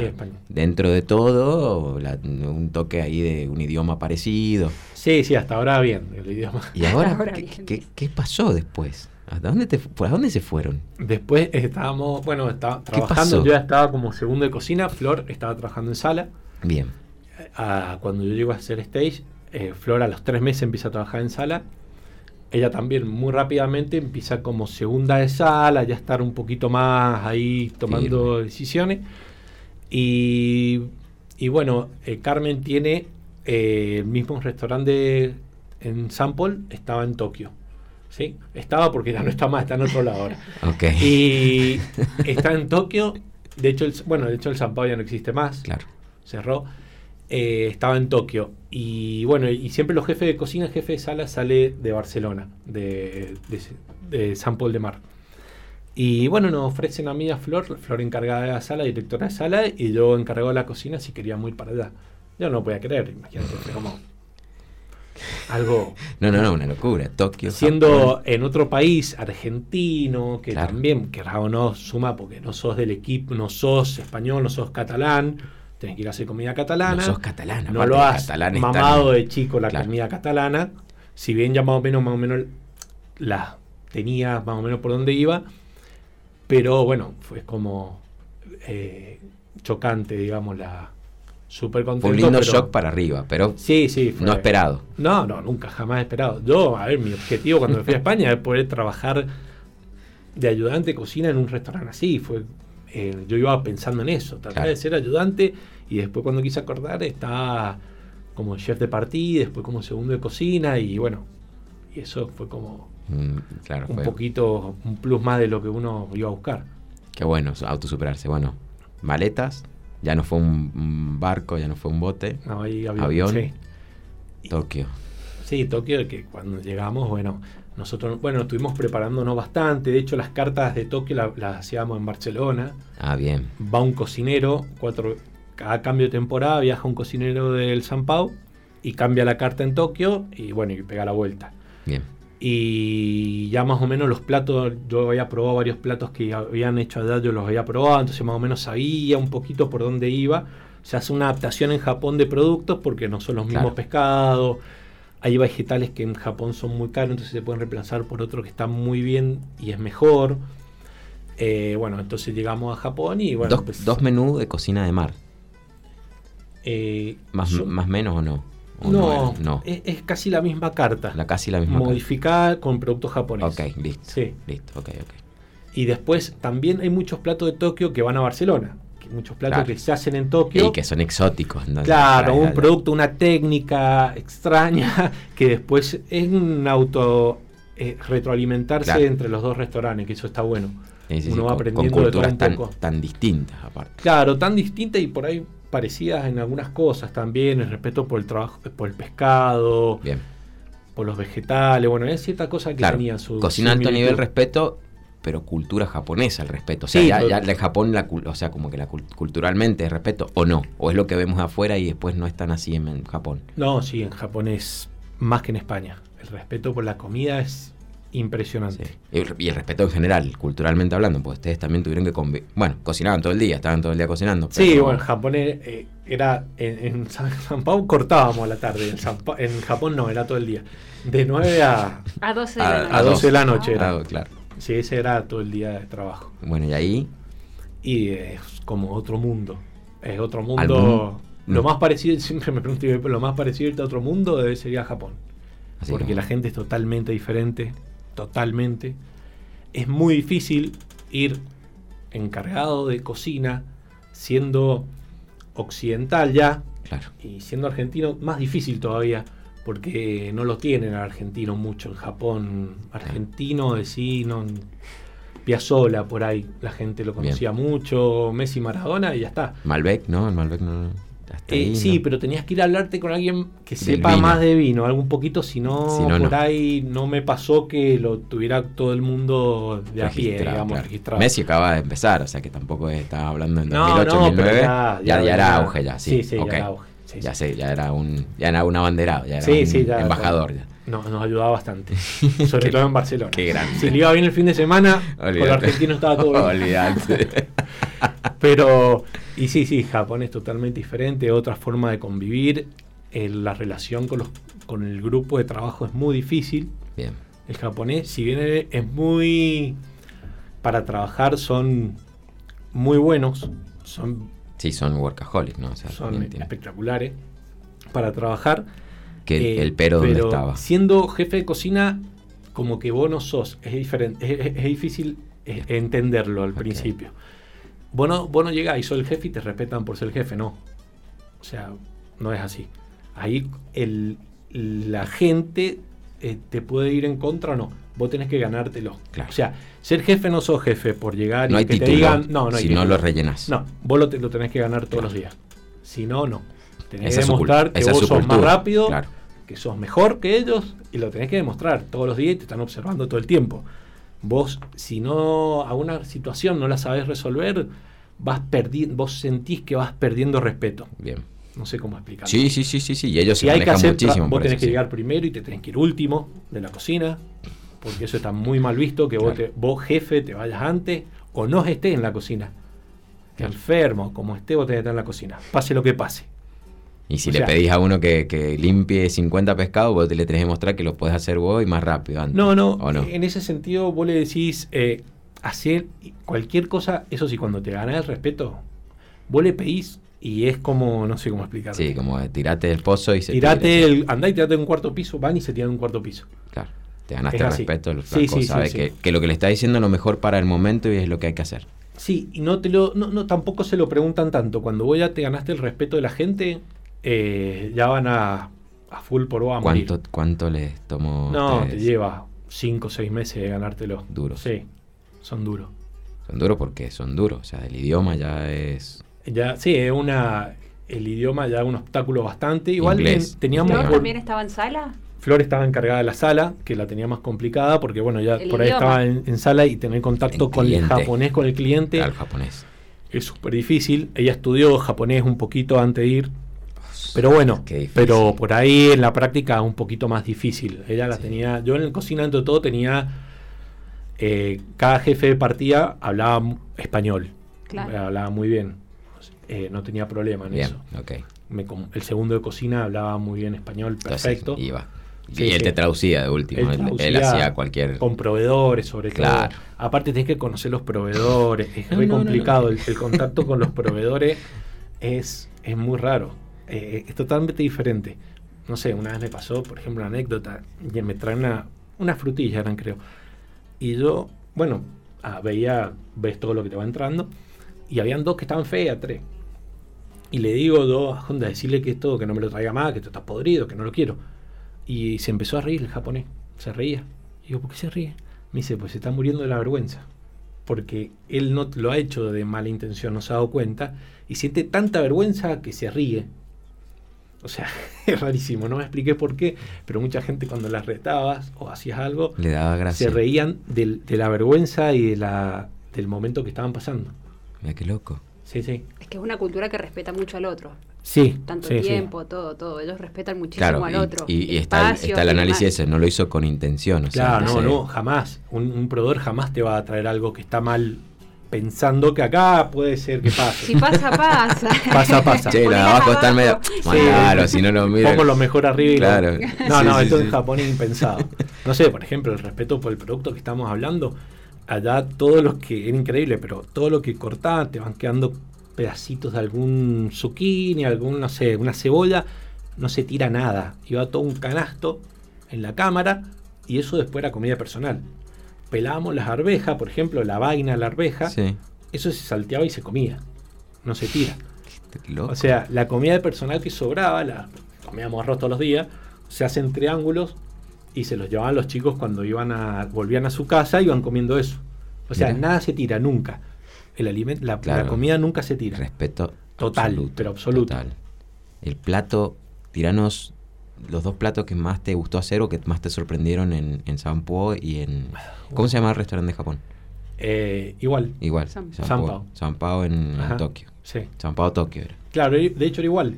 dentro de todo, un toque ahí de un idioma parecido. Sí, sí, hasta ahora bien el idioma. ¿Y ahora, ¿qué, pasó después? ¿Hasta dónde te, ¿Por dónde se fueron? Después estábamos, bueno, estaba trabajando, yo ya estaba como segundo de cocina, Flor estaba trabajando en sala. Bien. Cuando yo llego a hacer stage, eh, Flor a los tres meses empieza a trabajar en sala. Ella también muy rápidamente empieza como segunda de sala, ya estar un poquito más ahí tomando decisiones. Y, y bueno, eh, Carmen tiene eh, el mismo restaurante en Sample, estaba en Tokio. ¿Sí? Estaba porque ya no está más, está en otro lado ahora. Y está en Tokio. De hecho, el, bueno, de hecho el San Pablo ya no existe más. Claro. Cerró. Eh, estaba en Tokio. Y bueno, y siempre los jefes de cocina, jefe de sala, sale de Barcelona, de, de, San Paul de Mar. Y bueno, nos ofrecen a mí a Flor, Flor encargada de la sala, directora de sala, y yo encargado de la cocina si queríamos ir para allá. Yo no podía creer, imagínate, como algo. No, no, no, una locura. Tokio. Siendo en otro país, argentino, que también, que o no, suma porque no sos del equipo, no sos español, no sos catalán, tenés que ir a hacer comida catalana. No sos catalana, no lo has mamado de chico la comida catalana. Si bien ya más o menos, más o menos la tenía más o menos por donde iba, pero bueno, fue como eh, chocante, digamos, la, súper contento. un lindo shock para arriba, pero sí, sí, no esperado. No, no, nunca, jamás esperado. Yo, a ver, mi objetivo cuando me fui a España es poder trabajar de ayudante de cocina en un restaurante así. Fue, eh, yo iba pensando en eso, tratar de ser ayudante y después cuando quise acordar estaba como chef de partida, después como segundo de cocina y bueno, y eso fue como mm, un poquito, un plus más de lo que uno iba a buscar. Qué bueno, autosuperarse. Bueno, maletas, ya no fue un, barco, ya no fue un bote. avión. Tokio. Sí, Tokio, que cuando llegamos, bueno, Nosotros, bueno, estuvimos preparándonos bastante. De hecho, las cartas de Tokio las, hacíamos en Barcelona. Ah, bien. Va un cocinero, cuatro, cada cambio de temporada viaja un cocinero del San Pau y cambia la carta en Tokio y bueno, y pega la vuelta. Bien. Y ya más o menos los platos, yo había probado varios platos que habían hecho allá, yo los había probado, entonces más o menos sabía un poquito por dónde iba. Se hace una adaptación en Japón de productos porque no son los mismos pescados hay vegetales que en Japón son muy caros, entonces se pueden reemplazar por otro que está muy bien y es mejor. Eh, bueno, entonces llegamos a Japón y bueno. Dos, pues, menús de cocina de mar. Eh, ¿Más, ¿Más menos o no? No, no, Es, casi la misma carta. La casi la misma Modificada con productos japoneses. Ok, listo. Sí. Listo, ok, ok. Y después también hay muchos platos de Tokio que van a Barcelona muchos platos que se hacen en Tokio. Y que son exóticos. Claro, un producto, una técnica extraña que después es un auto eh, retroalimentarse entre los dos restaurantes, que eso está bueno. Uno va aprendiendo con, culturas tan, tan distintas aparte. Claro, tan distintas y por ahí parecidas en algunas cosas también, el respeto por el trabajo, por el pescado, Bien. por los vegetales, bueno, es cierta cosa que tenía su... Cocina alto nivel respeto pero cultura japonesa el respeto. O sea, ya, ya, en Japón, la, o sea, como que la culturalmente el respeto, o no, o es lo que vemos afuera y después no es tan así en, Japón. No, sí, en Japón es más que en España. El respeto por la comida es impresionante. Y el respeto en general, culturalmente hablando, porque ustedes también tuvieron que convivir. Bueno, cocinaban todo el día, estaban todo el día cocinando. Sí, bueno, en Japón eh, era. En, San, Pau cortábamos a la tarde, en, en Japón no, era todo el día. De 9 a. A 12 de la noche. A 12 de la noche era. Ah, claro. Sí, ese era todo el día de trabajo. Bueno, ¿y ahí? Y es como otro mundo. Es otro mundo. Lo más parecido, siempre me pregunto, lo más parecido a otro mundo debe ser Japón. porque la gente es totalmente diferente, totalmente. Es muy difícil ir encargado de cocina siendo occidental ya claro. y siendo argentino más difícil todavía porque no lo tienen al argentino mucho en Japón. Argentino, vecino, Piazzola, por ahí la gente lo conocía mucho, Messi, Maradona y ya está. Malbec, ¿no? El Malbec no. Eh, sí, pero tenías que ir a hablarte con alguien que sepa más de vino, algún poquito, si no, por ahí no me pasó que lo tuviera todo el mundo de a pie, digamos, registrado. Messi acaba de empezar, o sea que tampoco estaba hablando en 2008, 2009, ya, ya, era auge ya, sí. Sí, sí, ya era auge ya sé, ya era un, ya era un abanderado, ya era un embajador. nos ayudaba bastante, sobre todo en Barcelona. Qué grande. Si le iba bien el fin de semana, con los argentinos estaba todo bien. Pero, y sí, sí, Japón es totalmente diferente, otra forma de convivir. la relación con, los, con el grupo de trabajo es muy difícil. Bien. El japonés, si bien es muy. Para trabajar son muy buenos, son Sí, son workaholics, ¿no? son espectaculares para trabajar. Que el eh, pero donde estaba. Siendo jefe de cocina, como que vos no sos, es diferente, es, difícil eh, entenderlo al principio. Vos no, vos no llegás y sos el jefe y te respetan por ser el jefe, no. O sea, no es así. Ahí el, la gente eh, te puede ir en contra o no. Vos tenés que ganártelo. Claro. O sea, ser jefe no sos jefe por llegar y que te digan. No, no Si no lo rellenas. No, vos lo, lo tenés que ganar todos los días. Si no, no. Tenés que demostrar que vos sos más rápido, que sos mejor que ellos y lo tenés que demostrar todos los días y te están observando todo el tiempo. Vos, si no a una situación no la sabés resolver, vas perdiendo, vos sentís que vas perdiendo respeto. Bien. No sé cómo explicarlo. Sí, sí, sí, sí, sí. Y ellos se hay que hacer, muchísimo. Vos tenés que llegar primero y te tenés que ir último de la cocina porque eso está muy mal visto, que vos, vos, jefe te vayas antes o no estés en la cocina. Enfermo, como esté, vos tenés que estar en la cocina, pase lo que pase. Y si le pedís a uno que, limpie 50 pescados, vos te le tenés que mostrar que lo puedes hacer vos y más rápido antes. No, no, en ese sentido vos le decís, eh, hacer cualquier cosa, eso sí, cuando te ganas el respeto, vos le pedís y es como, no sé cómo explicarlo. Sí, como tirate del pozo y se Tirate el, andá y tirate en un cuarto piso, van y se tiran en un cuarto piso. Claro te ganaste el respeto, el sí, que, lo que le está diciendo es lo mejor para el momento y es lo que hay que hacer. Sí, y no te lo, no, no tampoco se lo preguntan tanto. Cuando vos ya te ganaste el respeto de la gente, eh, ya van a, a full por vos a ¿Cuánto, ¿Cuánto les tomó? No, te lleva cinco o seis meses de ganártelo. Duros. Sí, son duros. Son duros porque son duros. O sea, el idioma ya es. Ya, sí, es una. El idioma ya es un obstáculo bastante. Igual teníamos. también estaba en sala? Flor estaba encargada de la sala, que la tenía más complicada, porque bueno, ya por ahí estaba en, sala y tener contacto con el japonés, con el cliente. Claro, japonés. Es súper difícil. Ella estudió japonés un poquito antes de ir. Pero bueno, pero por ahí en la práctica un poquito más difícil. Ella la tenía, yo en el cocina de todo tenía, eh, cada jefe de partida hablaba español, hablaba muy bien, eh, no tenía problema en eso. el segundo de cocina hablaba muy bien español, perfecto. iba. Y él te traducía de último, él, hacía cualquier... Con proveedores sobre todo. Aparte tienes que conocer los proveedores, es muy complicado, el, el, contacto con los proveedores es, es muy raro. Eh, es totalmente diferente. No sé, una vez me pasó, por ejemplo, una anécdota, y me traen una, una frutilla, eran creo. Y yo, bueno, ah, veía, ves todo lo que te va entrando, y habían dos que estaban feas, tres. Y le digo dos a Honda, decirle que esto, que no me lo traiga más, que esto está podrido, que no lo quiero. Y se empezó a reír el japonés, se reía. Y digo, ¿por qué se ríe? Me dice, pues se está muriendo de la vergüenza. Porque él no lo ha hecho de mala intención, no se ha dado cuenta, y siente tanta vergüenza que se ríe o sea, es rarísimo, no me expliqué por qué, pero mucha gente cuando las retabas o hacías algo, Le daba gracia. se reían de la vergüenza y de la, del momento que estaban pasando. Mira qué loco. Sí, sí. Es que es una cultura que respeta mucho al otro. Sí. Tanto tiempo, todo, todo. Ellos respetan muchísimo al otro. Y, está, está, el análisis ese, no lo hizo con intención. claro, no, no, jamás. Un, un proveedor jamás te va a traer algo que está mal pensando que acá puede ser que pase. Si pasa, pasa. pasa, pasa. Che, la de abajo está medio. claro, si no lo miran. Pongo lo mejor arriba claro. No, no, esto en Japón es impensado. No sé, por ejemplo, el respeto por el producto que estamos hablando. Allá todos los que. Era increíble, pero todo lo que cortaban te van quedando pedacitos de algún zucchini, algún, no sé, una cebolla. No se tira nada. Iba todo un canasto en la cámara y eso después era comida personal pelábamos las arvejas, por ejemplo, la vaina de la arveja, eso se salteaba y se comía, no se tira. O sea, la comida de personal que sobraba, la comíamos arroz todos los días, se hacen triángulos y se los llevaban los chicos cuando iban a, volvían a su casa, iban comiendo eso. O sea, nada se tira nunca. El alimento, la, comida nunca se tira. Respeto total, pero absoluto. El plato, tiranos los dos platos que más te gustó hacer o que más te sorprendieron en, en Sampo y en... ¿Cómo se llama el restaurante de Japón? Eh, igual. Igual. Sanpao. en, Tokio. Sí. Sanpao, Tokio era. Claro, de hecho era igual.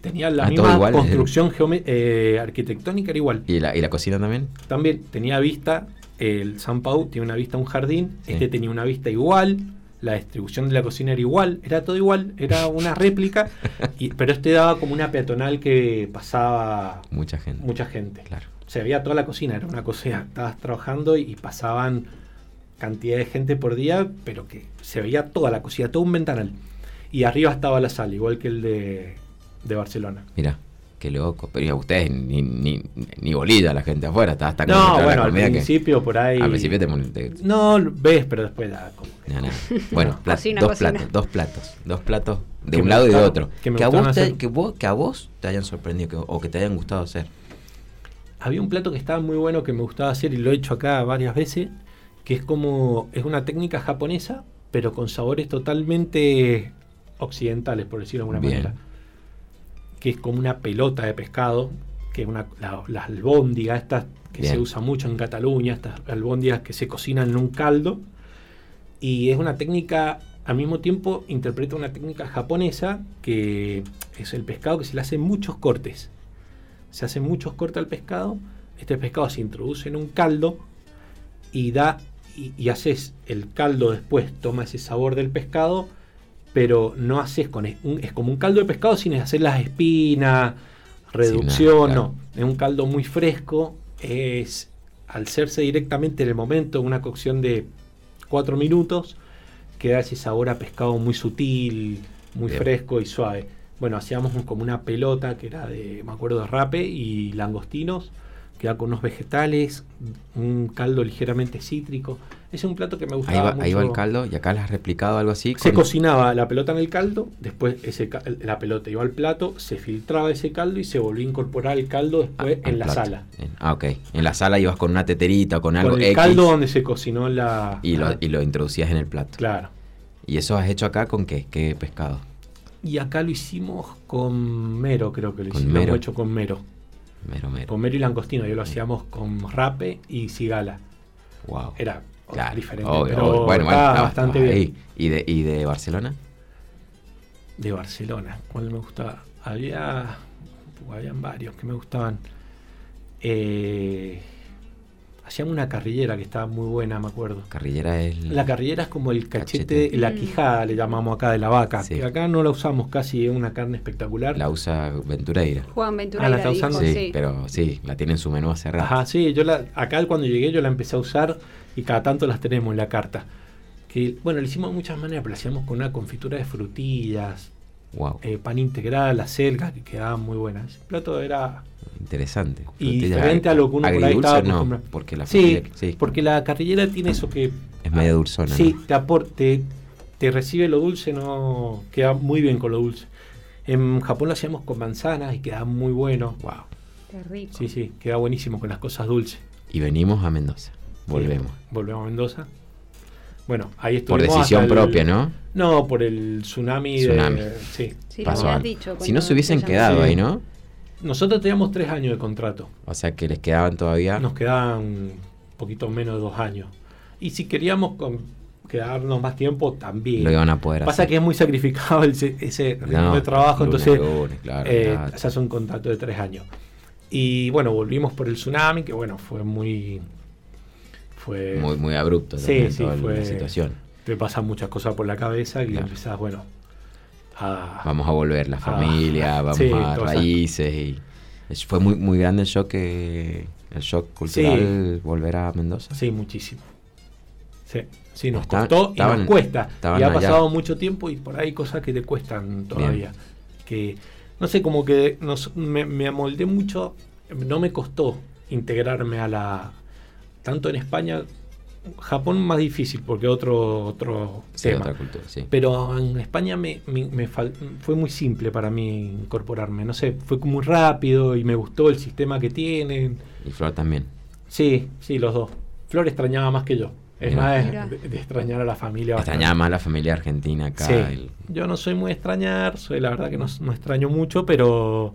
Tenía la ah, misma construcción eh, arquitectónica, era igual. ¿Y la, ¿Y la cocina también? También tenía vista, el Sanpao tiene una vista a un jardín, este tenía una vista igual, la distribución de la cocina era igual, era todo igual, era una réplica, y, pero este daba como una peatonal que pasaba mucha gente. Mucha gente. Claro. Se veía toda la cocina, era una cocina, estabas trabajando y, pasaban cantidad de gente por día, pero que se veía toda la cocina, todo un ventanal. Y arriba estaba la sala, igual que el de, de Barcelona. Mira. Qué loco. Pero ustedes ni, ni, ni bolilla la gente afuera. Está hasta No, bueno, al principio por ahí. Al principio te, No, ves, pero después da como. Bueno, dos platos, dos platos. Dos platos de un lado y de otro. Que, a vos te, que, vos, que a vos te hayan sorprendido o que te hayan gustado hacer. Había un plato que estaba muy bueno que me gustaba hacer y lo he hecho acá varias veces. Que es como. Es una técnica japonesa, pero con sabores totalmente occidentales, por decirlo de alguna manera que es como una pelota de pescado, que es una, la, las albóndigas, estas que se usa mucho en Cataluña, estas albóndigas que se cocinan en un caldo. Y es una técnica, al mismo tiempo, interpreta una técnica japonesa que es el pescado que se le hace muchos cortes. Se hacen muchos cortes al pescado. Este pescado se introduce en un caldo y da y haces el caldo después, toma ese sabor del pescado pero no haces con es como un caldo de pescado sin hacer las espinas, reducción, no, es un caldo muy fresco, es al hacerse directamente en el momento una cocción de 4 minutos, queda ese sabor a pescado muy sutil, muy fresco y suave. Bueno, hacíamos como una pelota que era de, me acuerdo, de rape y langostinos queda con unos vegetales, un caldo ligeramente cítrico. Es un plato que me gustaba ahí va, mucho. Ahí va el caldo y acá le has replicado algo así. Se cocinaba la pelota en el caldo, después ese, la pelota iba al plato, se filtraba ese caldo y se volvió a incorporar el caldo después ah, en la sala. ah, ok. En la sala ibas con una teterita o con algo. Con el caldo donde se cocinó la... Y lo, y lo introducías en el plato. Claro. ¿Y eso has hecho acá con qué? ¿Qué pescado? Y acá lo hicimos con mero, creo que lo hicimos. Lo hemos hecho con mero. Mero, mero. Con mero y langostino. Yo lo hacíamos con rape y cigala. Wow. Era Claro, diferente, obvio, pero obvio. Bueno, estaba- bastante bien. ahí. ¿Y de, ¿Y de Barcelona? De Barcelona, ¿cuál me gustaba? Había, habían varios que me gustaban. Eh, hacíamos una carrillera que estaba muy buena, me acuerdo. Carrillera es... La carrillera es como el cachete, Cachete. la Mm. quijada le llamamos acá de la vaca, Sí. que acá no la usamos casi, es una carne espectacular. La usa Ventureira. Juan Ventura Ah, la está dijo, usando. Sí, sí. pero sí, la tiene en su menú hace rato. Ajá, sí, yo la, acá cuando llegué yo la empecé a usar y cada tanto las tenemos en la carta. Que, bueno, lo hicimos de muchas maneras, pero la hacíamos con una confitura de frutillas, Wow, eh, pan integral, acelga, que quedaban muy buenas. Ese plato era interesante. Y diferente a lo que uno por ahí estaba no, porque la Sí, sí, porque la carrillera tiene eso que... es medio dulzona. Sí, ¿no? te aporte, te recibe lo dulce, no queda muy bien con lo dulce. En Japón lo hacíamos con manzanas y queda muy bueno. Wow. Qué rico. Sí, sí, queda buenísimo con las cosas dulces. Y venimos a Mendoza. Volvemos. Sí, volvemos a Mendoza. Bueno, ahí Por estuvimos decisión hasta el- propia, ¿no? No, por el tsunami. Tsunami. De, sí. Sí, lo Pasó algo. dicho. Si no se hubiesen quedado Sí. ahí, ¿no? Nosotros teníamos tres años de contrato. O sea que les quedaban todavía. Nos quedaban un poquito menos de dos años. Y si queríamos con- quedarnos más tiempo, también. Lo iban a poder Pasa hacer. que es muy sacrificado el ese ritmo No, de trabajo, lunes, entonces lunes, claro, eh, claro. se hace un contrato de tres años. Y bueno, volvimos por el tsunami, que bueno, fue muy... Fue, Muy, muy abrupto también sí, toda fue- la situación. Te pasan muchas cosas por la cabeza y Claro. empezás, bueno, a... Vamos a volver, la familia, vamos sí, a raíces. y Fue muy, muy grande el shock, que, el shock cultural volver a Mendoza. Sí, muchísimo. Sí, sí nos costó y estaban- nos cuesta. Y ha allá. pasado mucho tiempo y por ahí cosas que te cuestan todavía. Que, no sé, como que nos, me, me amoldé mucho, no me costó integrarme a la... Tanto en España, Japón más difícil porque otro, otro Sí, tema. otra cultura, sí. Pero en España me, me- me fal- fue muy simple para mí incorporarme. No sé, fue muy rápido y me gustó el sistema que tienen. Y Flor también. Sí, sí, los dos. Flor extrañaba más que yo. Es Mira. más de, de extrañar a la familia. bastante. Extrañaba más la familia argentina acá. Sí. el- Yo no soy muy extrañar, soy la verdad que no, no extraño mucho, pero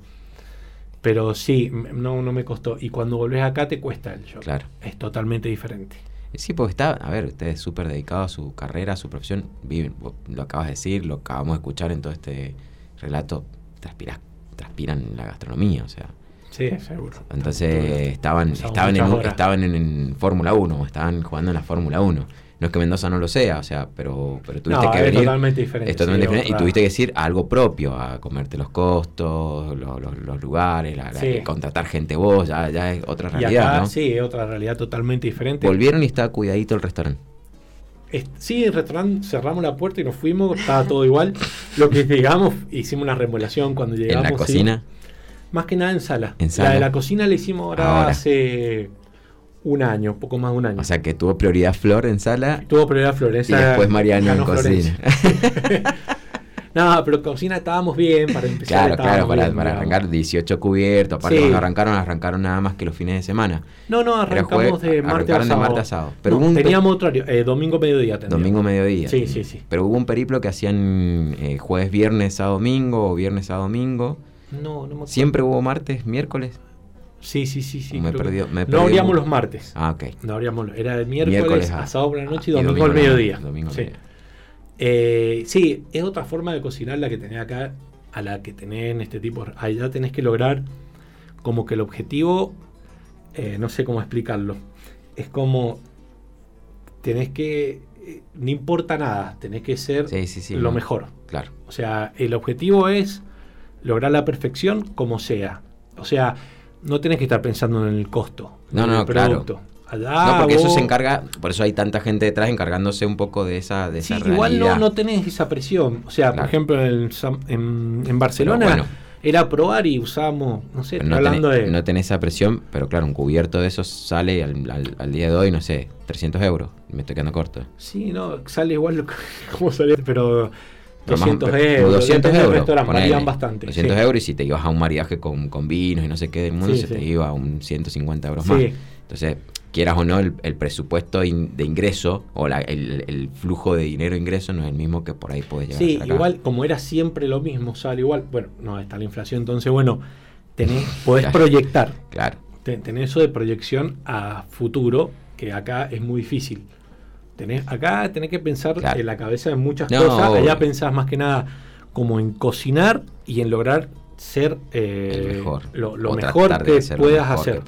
pero sí, no, no me costó. Y cuando volvés acá te cuesta el shock. Claro. Es totalmente diferente. Sí, porque está, a ver, usted es súper dedicado a su carrera, a su profesión. Viven, lo acabas de decir, lo acabamos de escuchar en todo este relato. Transpiras, transpiran la gastronomía, o sea. Sí, seguro. Entonces estaban, estaban, en, estaban en, en Fórmula 1, estaban jugando en la Fórmula 1. No es que Mendoza no lo sea, o sea, pero, pero tuviste No, que es venir. totalmente diferente, Es totalmente sí, diferente. Y tuviste que decir algo propio, a comerte los costos, lo- lo- los lugares, la- la- contratar gente vos, ya, ya es otra Y realidad, acá ¿no? sí, es otra realidad totalmente diferente. Volvieron y estaba cuidadito el restaurante. Es- Sí, el restaurante cerramos la puerta y nos fuimos, estaba todo igual. Lo que llegamos, hicimos una remodelación cuando En llegamos. la sí. cocina. Más que nada en sala. En La sala. de la cocina la hicimos ahora, Ahora. hace un año, poco más de un año. O sea que tuvo prioridad Flor en sala Tuvo prioridad Florencia. y después Mariano en cocina. No, pero cocina estábamos bien para empezar. Claro, claro, para, bien, para digamos. arrancar 18 cubiertos. Aparte, Sí. cuando arrancaron, arrancaron nada más que los fines de semana. No, no, arrancamos de martes a sábado. martes a No, un teníamos otro eh, domingo mediodía. teníamos. Domingo mediodía. Sí, sí, sí. Pero hubo un periplo que hacían eh, jueves, viernes a domingo o viernes a domingo. No, no me. Siempre hubo martes, miércoles. Sí, sí, sí. sí Me he no abríamos los martes. Ah, ok. No abríamos, los- era el miércoles, Miércoles a a- sábado por la noche y y domingo, al mediodía. domingo sí. mediodía. Eh, sí, es otra forma de cocinar la que tenés acá a la que tenés en este tipo. Allá tenés que lograr como que el objetivo, eh, no sé cómo explicarlo, es como tenés que, eh, no importa nada, tenés que ser Sí, sí, sí. lo mejor. Claro. O sea, el objetivo es lograr la perfección como sea. O sea, no tenés que estar pensando en el costo No, no, claro. producto. Allá no, porque eso se encarga, por eso hay tanta gente detrás encargándose un poco de esa, de Sí, esa igual no, realidad. no tenés esa presión. O sea, por Claro. ejemplo, en, en, en Barcelona bueno. era probar y usábamos, no sé, no, hablando tenés, de... no tenés esa presión, pero claro, un cubierto de esos sale al, al- al día de hoy, no sé, 300 euros. Me estoy quedando corto. Sí, no, sale igual lo como sale, pero Pero más- 200 pero euros. 200 depende del euros. restaurante, ponele. bastante. 200 sí. euros y si te ibas a un maridaje con, con vinos y no sé qué del mundo, Sí, se te iba a un 150 euros más. Entonces, quieras o no, el, el presupuesto in- de ingreso o la- el, el flujo de dinero ingreso no es el mismo que por ahí puedes llegar Sí, acá. igual como era siempre lo mismo, sale igual. Bueno, no está la inflación, entonces bueno, tenés, podés proyectar. Claro. Tenés eso de proyección a futuro, que acá es muy difícil. Tenés, acá tenés que pensar en la cabeza de muchas cosas. Allá pensás más que nada como en cocinar y en lograr ser eh, lo, mejor que puedas hacer.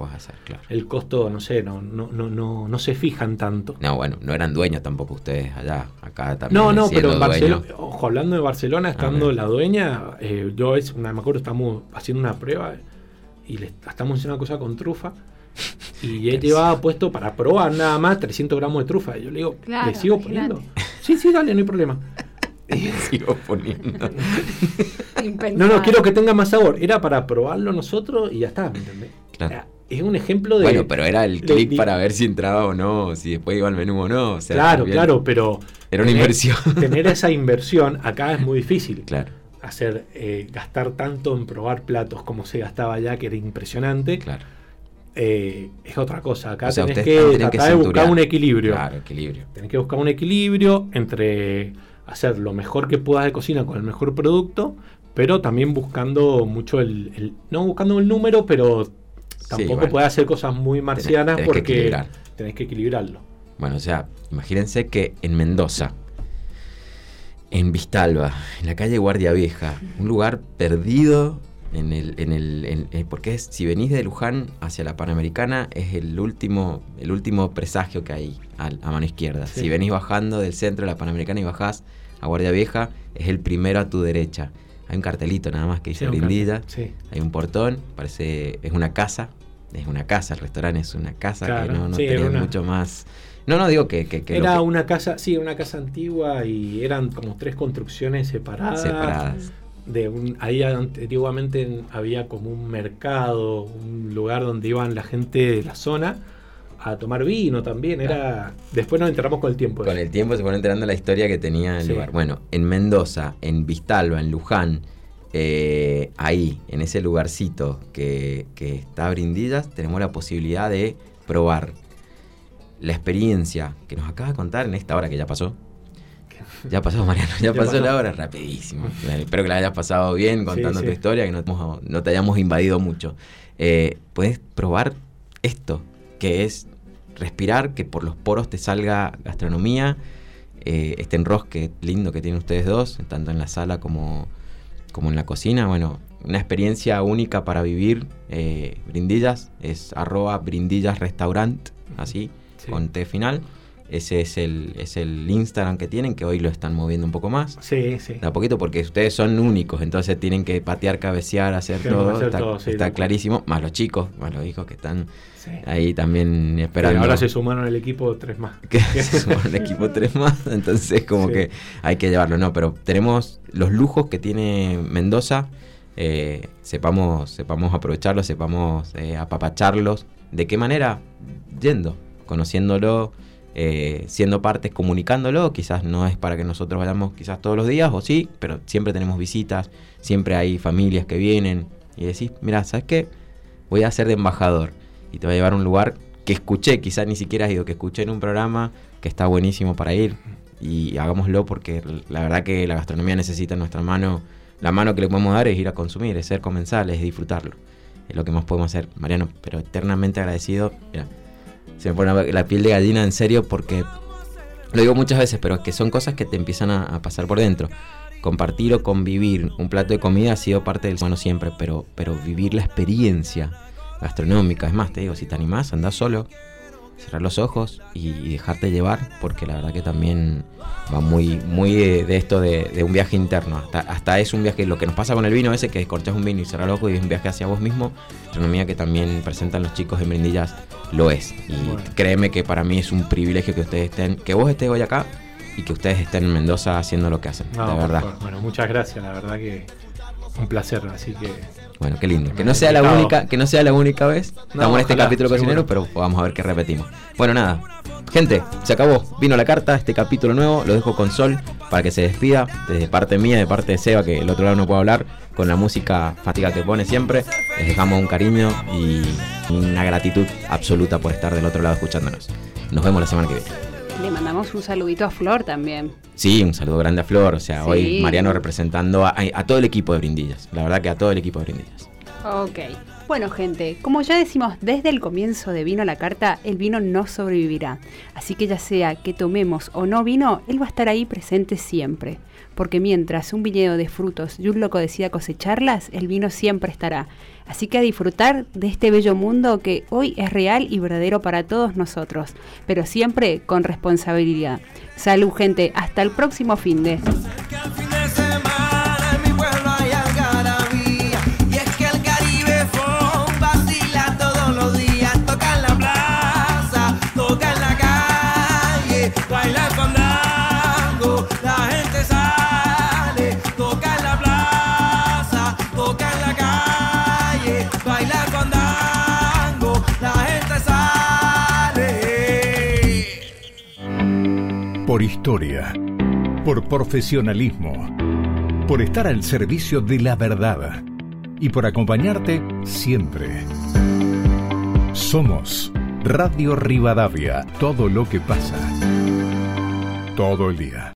El costo, no sé, no, no, no, no, se fijan tanto. No, bueno, no eran dueños tampoco ustedes allá, acá también. No, no, pero en Barcelona, ojo, hablando de Barcelona, estando la dueña, eh, yo es, una, me acuerdo, estamos haciendo una prueba y le estamos haciendo una cosa con trufa. Y él llevaba puesto para probar nada más 300 gramos de trufa. Y yo le digo, ¿le sigo poniendo? Sí, sí, dale, no hay problema. sigo poniendo. no, no, quiero que tenga más sabor. Era para probarlo nosotros y ya está, ¿me entendés? Es un ejemplo de. Bueno, pero era el clic para ver si entraba o no, si después iba al menú o no. claro, claro, pero. Era una inversión. Tener esa inversión acá es muy difícil. Claro. Hacer, eh, gastar tanto en probar platos como se gastaba allá, que era impresionante. Claro. Eh, es otra cosa. Acá tenés que tratar de buscar un equilibrio. Claro, equilibrio. Tenés que buscar un equilibrio entre hacer lo mejor que puedas de cocina con el mejor producto, pero también buscando mucho el, no buscando el número, pero tampoco puedes hacer cosas muy marcianas porque tenés que equilibrarlo. Bueno, o sea, imagínense que en Mendoza, en Vistalba, en la calle Guardia Vieja, un lugar perdido en el, en el, eh, porque es, si venís de Luján hacia la Panamericana es el último, el último presagio que hay a, mano izquierda. Si venís bajando del centro de la Panamericana y bajás a Guardia Vieja, es el primero a tu derecha. Hay un cartelito nada más que dice Brindilla. Hay un portón, parece, es una casa. Es una casa, el restaurante es una casa que no, no tiene mucho más. No, no digo que. que, era una casa, sí, una casa antigua y eran como tres construcciones separadas. Separadas. De un, ahí antiguamente había como un mercado, un lugar donde iban la gente de la zona a tomar vino también. Era. Después nos enteramos con el tiempo. Con el tiempo se pone enterando la historia que tenía el lugar. Bueno, en Mendoza, en Vistalba, en Luján, eh, ahí, en ese lugarcito que, que está Brindillas, tenemos la posibilidad de probar la experiencia que nos acaba de contar en esta hora que ya pasó. Ya pasó, Mariano, ya, pasó, la hora rapidísimo. Espero que la hayas pasado bien contando tu historia, que no, no, te hayamos invadido mucho. Eh, puedes probar esto, que es respirar, que por los poros te salga gastronomía, eh, este enrosque lindo que tienen ustedes dos, tanto en la sala como, como en la cocina. Bueno, una experiencia única para vivir. Eh, brindillas es arroba brindillas restaurant, así, con T final. Ese es el, es el Instagram que tienen, que hoy lo están moviendo un poco más. Sí, sí. Da poquito porque ustedes son únicos, entonces tienen que patear, cabecear, hacer todo. está, clarísimo. Más los chicos, más los hijos que están ahí también esperando. ahora se sumaron al equipo tres más. se sumaron al equipo tres más, entonces como que hay que llevarlo. No, pero tenemos los lujos que tiene Mendoza. Eh, sepamos, sepamos aprovecharlos, sepamos eh, apapacharlos. ¿De qué manera? Yendo, conociéndolo eh, siendo parte, comunicándolo. Quizás no es para que nosotros vayamos quizás todos los días, o sí, pero siempre tenemos visitas, siempre hay familias que vienen y decís, mira, ¿sabes qué? Voy a ser de embajador y te voy a llevar a un lugar que escuché, quizás ni siquiera has ido, que escuché en un programa que está buenísimo para ir y hagámoslo porque la verdad que la gastronomía necesita nuestra mano, la mano que le podemos dar es ir a consumir, es ser comensales, es disfrutarlo. Es lo que más podemos hacer, Mariano, pero eternamente agradecido. Se me pone la piel de gallina en serio porque lo digo muchas veces, pero es que son cosas que te empiezan a, pasar por dentro. Compartir o convivir un plato de comida ha sido parte del humano siempre, pero, pero vivir la experiencia gastronómica, es más, te digo, si te animás, andás solo, cerrar los ojos y, dejarte llevar, porque la verdad que también va muy, muy de, esto de, un viaje interno. Hasta, hasta es un viaje, lo que nos pasa con el vino ese, que descorchas un vino y cerrar los ojos y es un viaje hacia vos mismo, gastronomía que también presentan los chicos en Brindillas lo es. Y créeme que para mí es un privilegio que ustedes estén, que vos estés hoy acá y que ustedes estén en Mendoza haciendo lo que hacen, de verdad. Bueno, muchas gracias, la verdad que un placer, así que bueno, qué lindo. Que no sea la única, que no sea la única vez. Estamos en este capítulo cocinero, pero vamos a ver qué repetimos. Bueno, nada. Gente, se acabó. Vino la carta, este capítulo nuevo. Lo dejo con Sol para que se despida. Desde parte mía, de parte de Seba, que el otro lado no puedo hablar. Con la música fatiga que pone siempre. Les dejamos un cariño y una gratitud absoluta por estar del otro lado escuchándonos. Nos vemos la semana que viene. Le mandamos un saludito a Flor también. Sí, un saludo grande a Flor. O sea, hoy Mariano representando a, todo el equipo de Brindillas. La verdad que a todo el equipo de Brindillas. Ok. Bueno, gente, como ya decimos desde el comienzo de Vino a la Carta, el vino no sobrevivirá. Así que ya sea que tomemos o no vino, él va a estar ahí presente siempre. Porque mientras un viñedo de frutos y un loco decida cosecharlas, el vino siempre estará. Así que a disfrutar de este bello mundo que hoy es real y verdadero para todos nosotros, pero siempre con responsabilidad. Salud, gente. Hasta el próximo fin de. Por historia, por profesionalismo, por estar al servicio de la verdad y por acompañarte siempre. Somos Radio Rivadavia, todo lo que pasa, todo el día.